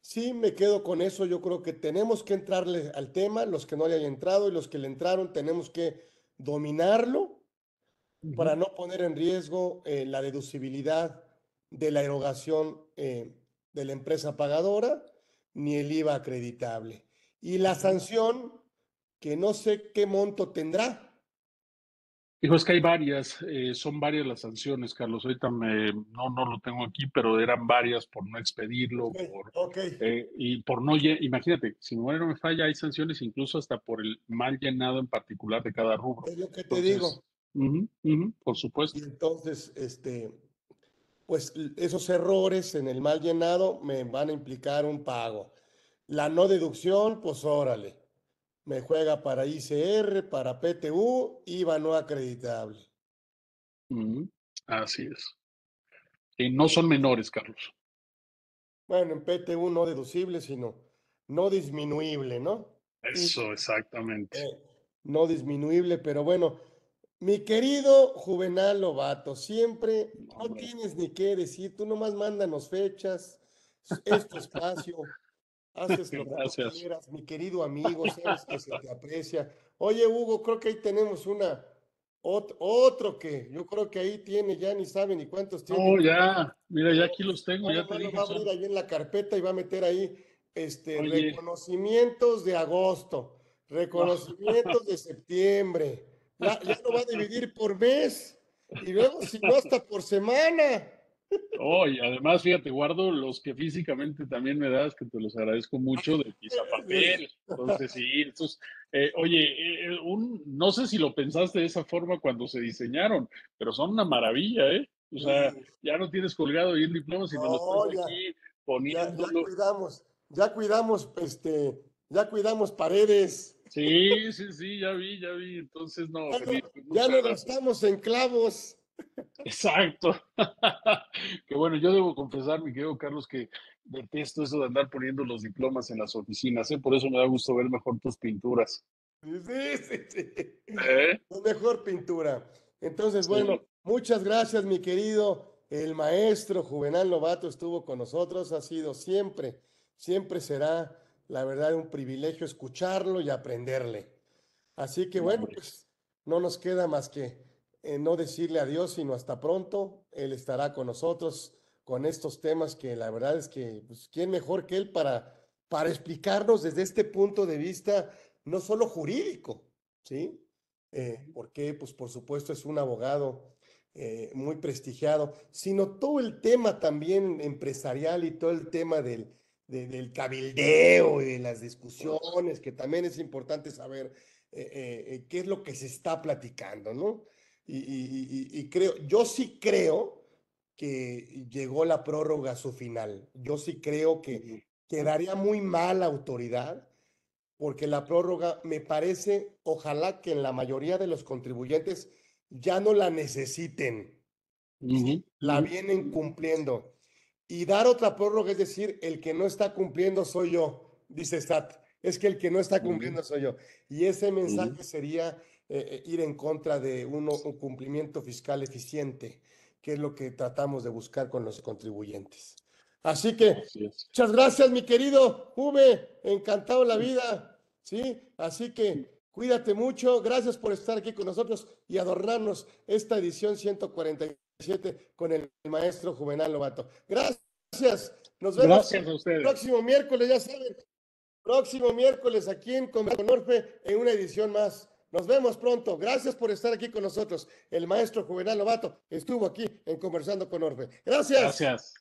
S2: sí me quedo con eso. Yo creo que tenemos que entrarle al tema, los que no le hayan entrado y los que le entraron, tenemos que dominarlo para no poner en riesgo eh, la deducibilidad de la erogación eh, de la empresa pagadora ni el IVA acreditable. Y la sanción, que no sé qué monto tendrá,
S1: Dijo, es que hay varias, eh, son varias las sanciones, Carlos. Ahorita me, no, no lo tengo aquí, pero eran varias por no expedirlo, por, eh, y por no, imagínate, si no me falla, hay sanciones incluso hasta por el mal llenado en particular de cada rubro.
S2: Es lo que te digo.
S1: Por supuesto.
S2: Y entonces, este, pues esos errores en el mal llenado me van a implicar un pago. La no deducción, pues órale me juega para ICR, para PTU, IVA no acreditable.
S1: así es. Y no son menores, Carlos.
S2: Bueno, en PTU no deducible, sino no disminuible, ¿no?
S1: Eso, exactamente.
S2: Eh, no disminuible, pero bueno, mi querido Juvenal Lobato, siempre no tienes ni qué decir, tú nomás mándanos fechas, este espacio. Haces lo que quieras, mi querido amigo, sabes que se te aprecia. Oye, Hugo, creo que ahí tenemos una, otro, que yo creo que ahí tiene, ya ni sabe ni cuántos tiene.
S1: Oh, ya, mira, ya aquí los tengo, ya
S2: te Va a abrir ahí en la carpeta y va a meter ahí este, reconocimientos de agosto, reconocimientos de septiembre. Ya, ya lo va a dividir por mes y luego, si no, hasta por semana.
S1: Oh, y además, fíjate, guardo los que físicamente también me das, que te los agradezco mucho, de pizza papel. Entonces, sí, estos, eh, oye, eh, un, no sé si lo pensaste de esa forma cuando se diseñaron, pero son una maravilla, ¿eh? O sea, ya no tienes colgado ahí el diploma, sino lo estás aquí poniendo.
S2: Ya, ya, cuidamos, ya cuidamos, este, ya cuidamos paredes.
S1: Sí, sí, sí, ya vi, ya vi. Entonces, no.
S2: Ya, no, gastamos en clavos.
S1: Exacto. que bueno, yo debo confesar, mi querido Carlos, que detesto eso de andar poniendo los diplomas en las oficinas, ¿eh? por eso me da gusto ver mejor tus pinturas.
S2: Sí, sí, sí. ¿Eh? Mejor pintura. Entonces, bueno, muchas gracias, mi querido. El maestro Juvenal Novato estuvo con nosotros, ha sido siempre, siempre será, la verdad, un privilegio escucharlo y aprenderle. Así que bueno, pues no nos queda más que no decirle adiós, sino hasta pronto. Él estará con nosotros con estos temas que la verdad es que, pues, ¿quién mejor que él para, para explicarnos desde este punto de vista, no solo jurídico, ¿sí? Eh, porque, pues, por supuesto, es un abogado eh, muy prestigiado, sino todo el tema también empresarial y todo el tema del, del cabildeo y de las discusiones, que también es importante saber eh, qué es lo que se está platicando, ¿no? Y, creo, yo sí creo que llegó la prórroga a su final. Yo sí creo que quedaría muy mal autoridad, porque la prórroga me parece, ojalá que en la mayoría de los contribuyentes ya no la necesiten, la vienen cumpliendo. Y dar otra prórroga, es decir, el que no está cumpliendo soy yo, dice Stat. Es que el que no está cumpliendo soy yo. Y ese mensaje sería eh, eh, ir en contra de un cumplimiento fiscal eficiente, que es lo que tratamos de buscar con los contribuyentes. Así que, muchas gracias, mi querido Juve, encantado la vida, ¿sí? Así que cuídate mucho, gracias por estar aquí con nosotros y adornarnos esta edición 147 con el maestro Juvenal Lobato. Gracias, nos vemos el próximo miércoles, ya saben, próximo miércoles aquí en Conorfe en una edición más. Nos vemos pronto. Gracias por estar aquí con nosotros. El maestro Juvenal Lobato estuvo aquí en Conversando con Orfe. Gracias.
S1: Gracias.